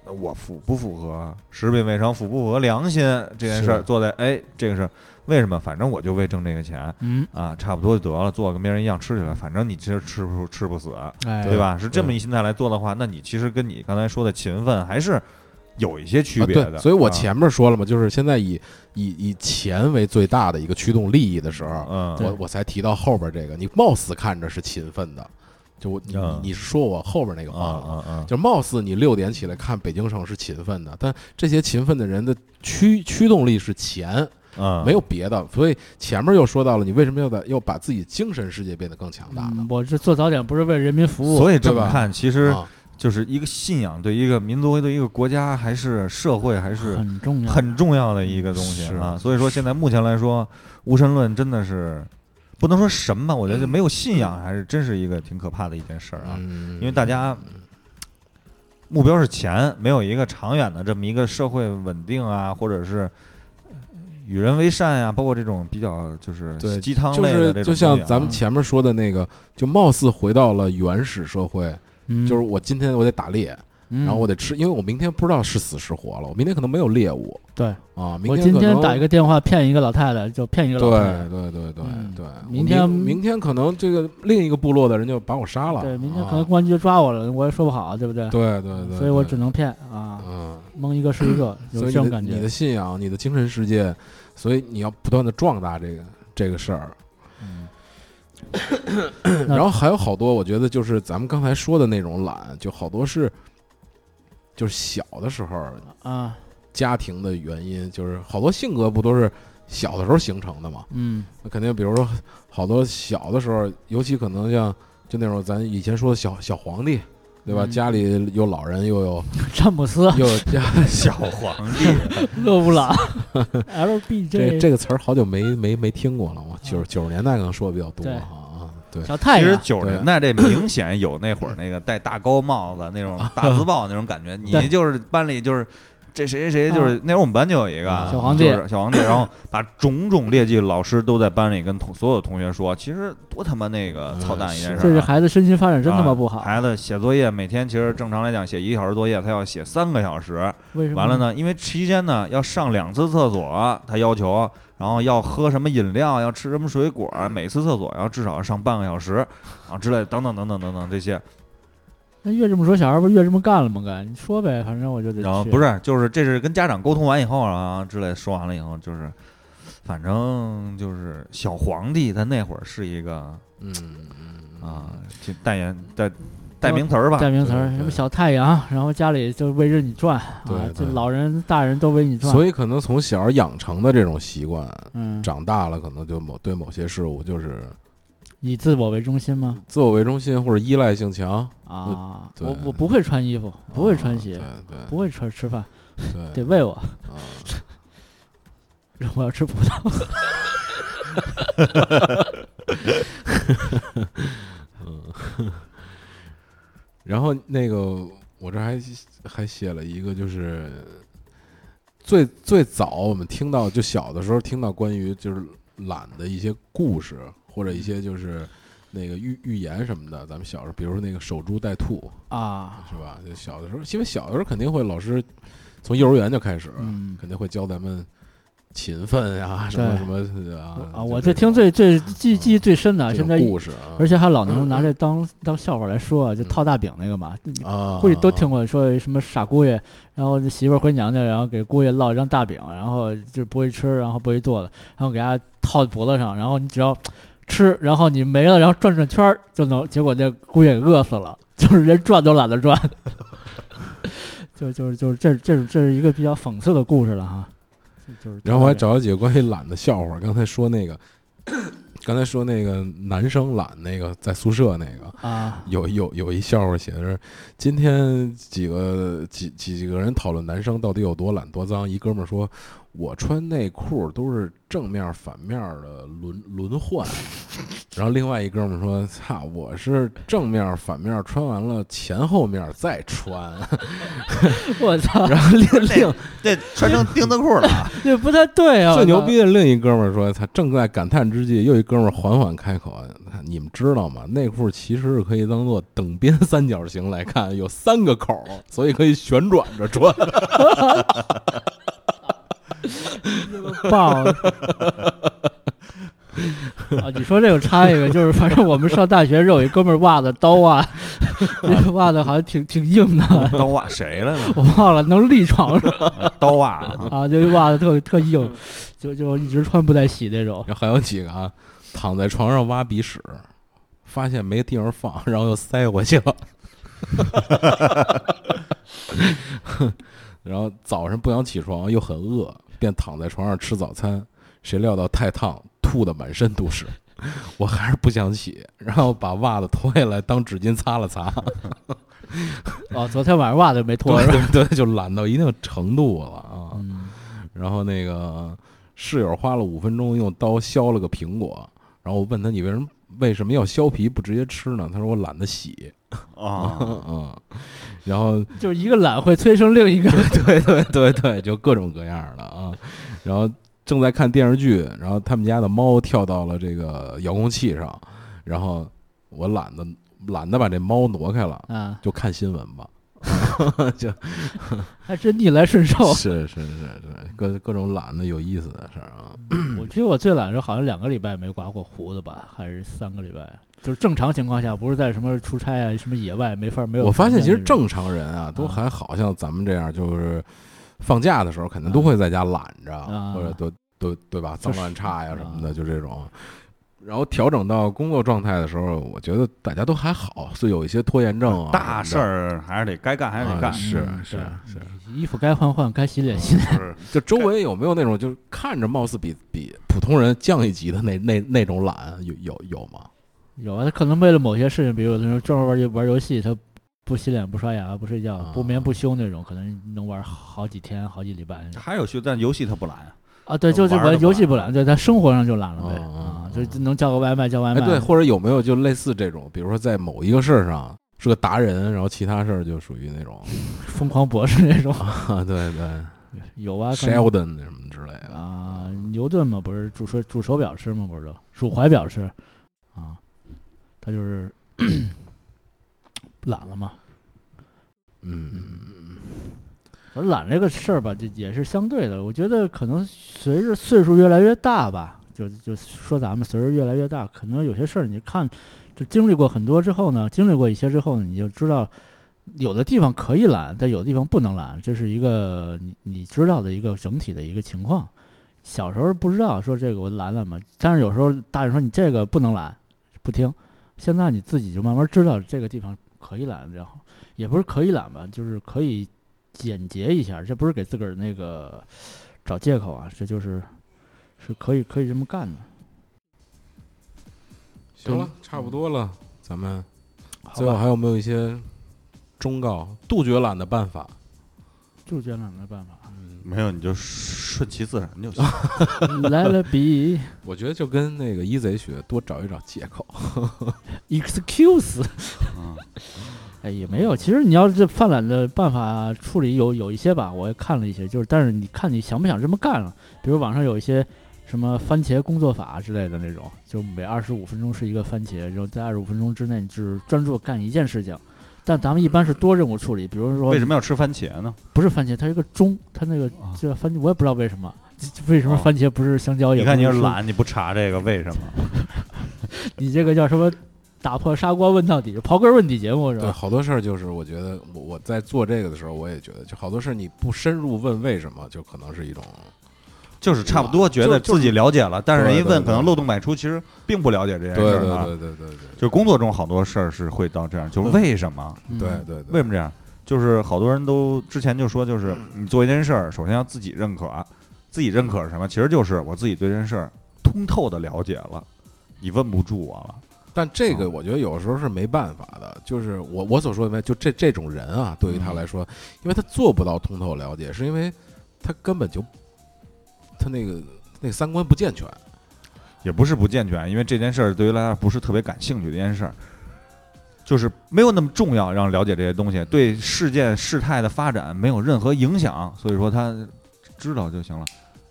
那我符不符合食品卫生，符不符合良心这件事做的，哎，这个是为什么？反正我就为挣这个钱嗯，啊，差不多就得了，做跟别人一样吃起来，反正你其实吃不吃不死，哎，对吧？是这么一心态来做的话，那你其实跟你刚才说的勤奋还是有一些区啊别的。对，所以我啊前面说了嘛，就是现在以以以钱为最大的一个驱动利益的时候，嗯，我我才提到后边这个，你貌似看着是勤奋的，就我你嗯你是说我后边那个嗯话了。嗯嗯，就貌似你六点起来看北京城是勤奋的，但这些勤奋的人的驱驱动力是钱，嗯没有别的。所以前面又说到了，你为什么要在要把自己精神世界变得更强大呢嗯？我这做早点不是为人民服务，所以这么看，其实啊，就是一个信仰对一个民族、对一个国家，还是社会，还是很重要，很重要的一个东西啊。所以说，现在目前来说，无神论真的是不能说神吧，我觉得没有信仰，还是真是一个挺可怕的一件事儿啊。嗯，因为大家目标是钱，没有一个长远的这么一个社会稳定啊，或者是与人为善呀、包括这种比较就是对鸡汤类的这种就像咱们前面说的那个，就貌似回到了原始社会，嗯，就是我今天我得打猎，嗯，然后我得吃，因为我明天不知道是死是活了，我明天可能没有猎物。对，啊，明我今天打一个电话骗一个老太太，就骗一个老太太，对对对对嗯。对，我明天明天可能这个另一个部落的人就把我杀了，对，明天啊。可能公安局就抓我了，我也说不好，对不对？对对对，所以我只能骗啊，嗯，蒙一个是一个，有这种感觉。你的。信仰、你的精神世界，所以你要不断的壮大这个这个事儿。嗯。那然后还有好多，我觉得就是咱们刚才说的那种懒，就好多是就是小的时候啊，家庭的原因，就是好多性格不都是小的时候形成的嘛？嗯。那肯定，比如说好多小的时候，尤其可能像就那种咱以前说的小小皇帝，对吧？嗯。家里有老人，又有 詹姆斯、又有家 小皇帝，勒布朗、这 LBJ、这这个词儿好久没没没听过了嘛，九九十年代可能说的比较多对。哈其实阳，九十年代这明显有那会儿那个戴大高帽子那种 大字报那种感觉，对你就是班里就是。这谁谁谁就是那会儿我们班就有一个啊小皇帝就是小皇帝，然后把种种劣迹老师都在班里跟同所有同学说，其实多他妈那个嗯操蛋一件事儿啊。这是孩子身心发展真他妈不好。啊孩子写作业每天其实正常来讲写一个小时作业，他要写三个小时。为什么？完了？呢，因为期间呢要上两次厕所，他要求，然后要喝什么饮料，要吃什么水果，每次厕所要至少上半个小时啊之类的，等等等等等等这些。那越这么说，小孩不越这么干了吗？干，你说呗，反正我就得去然后不是，就是这是跟家长沟通完以后啊之类说完了以后，就是反正就是小皇帝他那会儿是一个嗯嗯啊，就代言代代名词儿吧，代名词儿，什么小太阳，然后家里就围着你转啊对，对。这老人大人都围你转。所以可能从小养成的这种习惯，嗯，长大了可能就某对某些事物就是以自我为中心吗？自我为中心或者依赖性强，啊，我我不会穿衣服，不会穿鞋，不会吃吃饭，得喂我，啊，我要吃葡萄。然后那个我这还还写了一个，就是最最早我们听到，就小的时候听到关于就是懒的一些故事，或者一些就是那个寓寓言什么的。咱们小时候，比如说那个守株待兔，啊，是吧？就小的时候，因为小的时候肯定会老师从幼儿园就开始，嗯肯定会教咱们勤奋呀，什么什么啊啊，我这听最最记记忆最深的，这现在故事啊，而且还老能拿这当当笑话来说，就嗯。套大饼那个嘛，啊，估计都听过，说什么傻姑爷，然后这媳妇儿回娘家，然后给姑爷烙一张大饼，然后就不会吃，然后不会做的，然后给他套脖子上，然后你只要吃，然后你没了，然后转转圈儿就能，结果那姑爷给饿死了，就是连转都懒得转，就就是就是这这这是一个比较讽刺的故事了哈，就是然后我还找了几个关于懒的笑话。刚才说那个，刚才说那个男生懒那个在宿舍那个，啊有有有一笑话写的是，今天几个几几几个人讨论男生到底有多懒多脏。一哥们儿说，我穿内裤都是正面反面的轮轮换。然后另外一哥们儿说，操，我是正面反面穿完了前后面再穿。我操，然后另另这穿成钉子裤了啊，这不太对啊！最牛逼的另一哥们儿说，他正在感叹之际，又一哥们儿缓缓开口：“你们知道吗？内裤其实是可以当做等边三角形来看，有三个口，所以可以旋转着穿。棒！啊，你说这个插一个，就是反正我们上大学时候有一哥们儿袜子刀袜，那个袜子好像挺挺硬的，刀袜谁来着？我忘了能立床上刀袜啊，啊，就袜子特特硬，就就一直穿不带洗那种。然后还有几个啊，躺在床上挖鼻屎，发现没地方放，然后又塞回去了。然后早上不想起床，又很饿，便躺在床上吃早餐。谁料到太烫，吐的满身都是。我还是不想起，然后把袜子脱下来当纸巾擦了擦。哦，昨天晚上袜子没脱对是吧？对对，就懒到一定程度了啊。嗯，然后那个室友花了五分钟用刀削了个苹果，然后我问他你为什么为什么要削皮不直接吃呢？他说我懒得洗。啊，嗯，然后就是一个懒会催生另一个。对对对对，就各种各样的啊。然后正在看电视剧，然后他们家的猫跳到了这个遥控器上，然后我懒得懒得把这猫挪开了，啊，就看新闻吧。就 还真逆来顺受。是是是是，各各种懒的有意思的事儿啊。我记得我最懒的时候好像两个礼拜没刮过胡子吧，还是三个礼拜？就是正常情况下，不是在什么出差啊、什么野外没法没有。我发现其实正常人啊，都还好像咱们这样，就是放假的时候肯定都会在家懒着，啊或者都都对吧，脏乱差呀什么的，啊就这种。然后调整到工作状态的时候，我觉得大家都还好，所以有一些拖延症啊，大事儿还是得该干还是得干。啊是嗯是是，衣服该换换，该洗脸洗脸。是，就周围有没有那种就是看着貌似比比普通人降一级的那那那种懒，有有有吗？有啊，他可能为了某些事情，比如有的人专门玩游玩游戏，他不洗脸、不刷牙、不睡觉、啊不眠不休那种，可能能玩好几天、好几礼拜还有去，但游戏他不懒啊。啊。对，就是玩游戏不懒，对他生活上就懒了呗啊，哦就能叫个外卖叫外哎，卖。对，或者有没有就类似这种，比如说在某一个事儿上是个达人，然后其他事儿就属于那种 疯狂博士那种啊，对对 有啊。，Sheldon 什么之类的。啊，牛顿嘛，不是煮手煮手表吃吗？不是都煮怀表吃啊，他就是 懒了嘛。嗯，而懒这个事儿吧，这也是相对的。我觉得可能随着岁数越来越大吧，就就说咱们随着越来越大，可能有些事儿你看，就经历过很多之后呢，经历过一些之后呢，你就知道有的地方可以懒，但有的地方不能懒，这是一个你你知道的一个整体的一个情况。小时候不知道说这个我懒懒嘛，但是有时候大人说你这个不能懒，不听。现在你自己就慢慢知道这个地方可以懒，然后也不是可以懒吧，就是可以简洁一下，这不是给自个儿那个找借口啊，这就是是可以可以这么干的。行了，差不多了，咱们最后，还有没有一些忠告杜绝懒的办法？杜绝懒的办法。没有你就顺其自然就行。来了比 我觉得就跟那个一贼学，多找一找借口。excuse，嗯，哎，也没有。其实你要是这犯懒的办法处理有有一些吧，我也看了一些，就是但是你看你想不想这么干了？比如网上有一些什么番茄工作法之类的那种，就每二十五分钟是一个番茄，然后在二十五分钟之内你只专注干一件事情。但咱们一般是多任务处理，比如说为什么要吃番茄呢？不是番茄，它是个钟，它那个啊这番茄我也不知道为什么，为什么哦番茄不是香蕉？也你看你是懒，你不查这个为什么？你这个叫什么？打破砂锅问到底，刨根问底节目是对，吧？好多事儿就是我觉得我我在做这个的时候，我也觉得，就好多事儿你不深入问为什么，就可能是一种就是差不多觉得自己了解了，但是人一问，对对对可能漏洞百出，其实并不了解这件事对对儿啊。对对对对就工作中好多事儿是会到这样，就是为什么？嗯对对对，为什么这样？就是好多人都之前就说，就是你做一件事儿，首先要自己认可，自己认可是什么？其实就是我自己对这件事儿通透的了解了，你问不住我了。但这啊个我觉得有时候是没办法的，就是我我所说的，就这这种人啊，对于他嗯来说，因为他做不到通透了解，是因为他根本就他那个那三观不健全。也不是不健全，因为这件事儿对于大家不是特别感兴趣的一件事儿，就是没有那么重要，让了解这些东西，对事件事态的发展没有任何影响，所以说他知道就行了，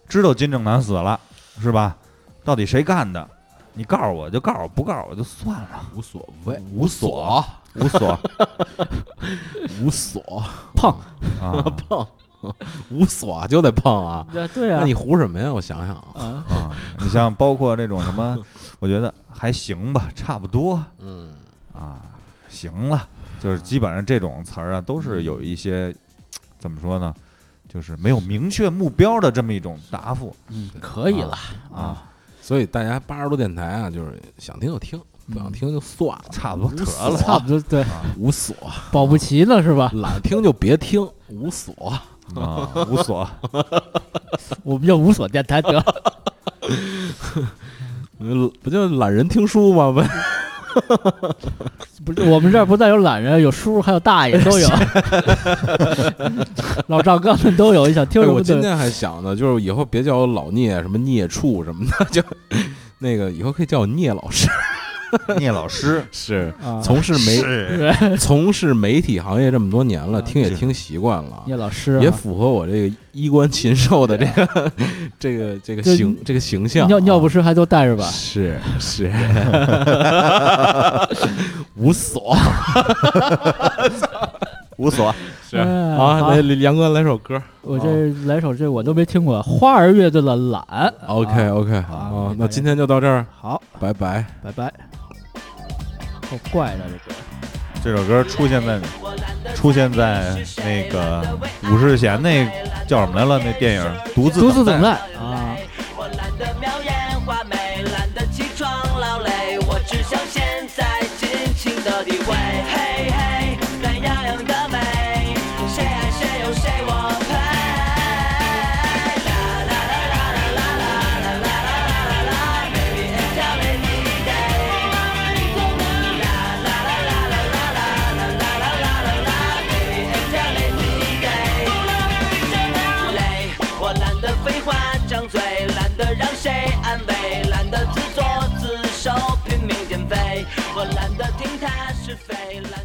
知道金正男死了是吧？到底谁干的？你告诉我就告诉我，不告诉我就算了，无所谓，无所无所无所胖 啊。胖，无所就得碰啊！对 对啊，那你胡什么呀？我想想啊，啊，啊！你像包括这种什么，我觉得还行吧，差不多嗯，啊，行了，就是基本上这种词儿啊，都是有一些怎么说呢，就是没有明确目标的这么一种答复嗯，可以了啊，所以大家八十多电台啊，就是想听就听，不想听就算了，差不多得了差不多对，无所，保不齐呢是吧？懒听就别听，无所。啊，无所 我们叫无所电台得，呃 不就懒人听书吗？不，不是我们这儿不但有懒人，有叔还有大爷都有，老赵哥们都有，你想听哎什么。我今天还想呢，就是以后别叫我老聂，什么聂处什么的，就那个以后可以叫我聂老师。聂老师 是啊，从事媒 从事媒体行业这么多年了，听也听习惯了，聂老师啊也符合我这个衣冠禽兽的这个这个这个形这个形象啊。尿尿不湿还都带着吧？是是，无所无所是哎啊。好来，杨哥来首歌。我这来首这我都没听过，花儿乐队的懒。OK OK 好啊，那今天就到这儿，好，拜拜。拜拜。够怪的这歌。这首歌出现在出现在那个武世贤那叫什么来了？那电影《独自独自等待待啊，我懒得描眼画眉，懒得起床劳累，我只想现在尽情的体会。是非。蓝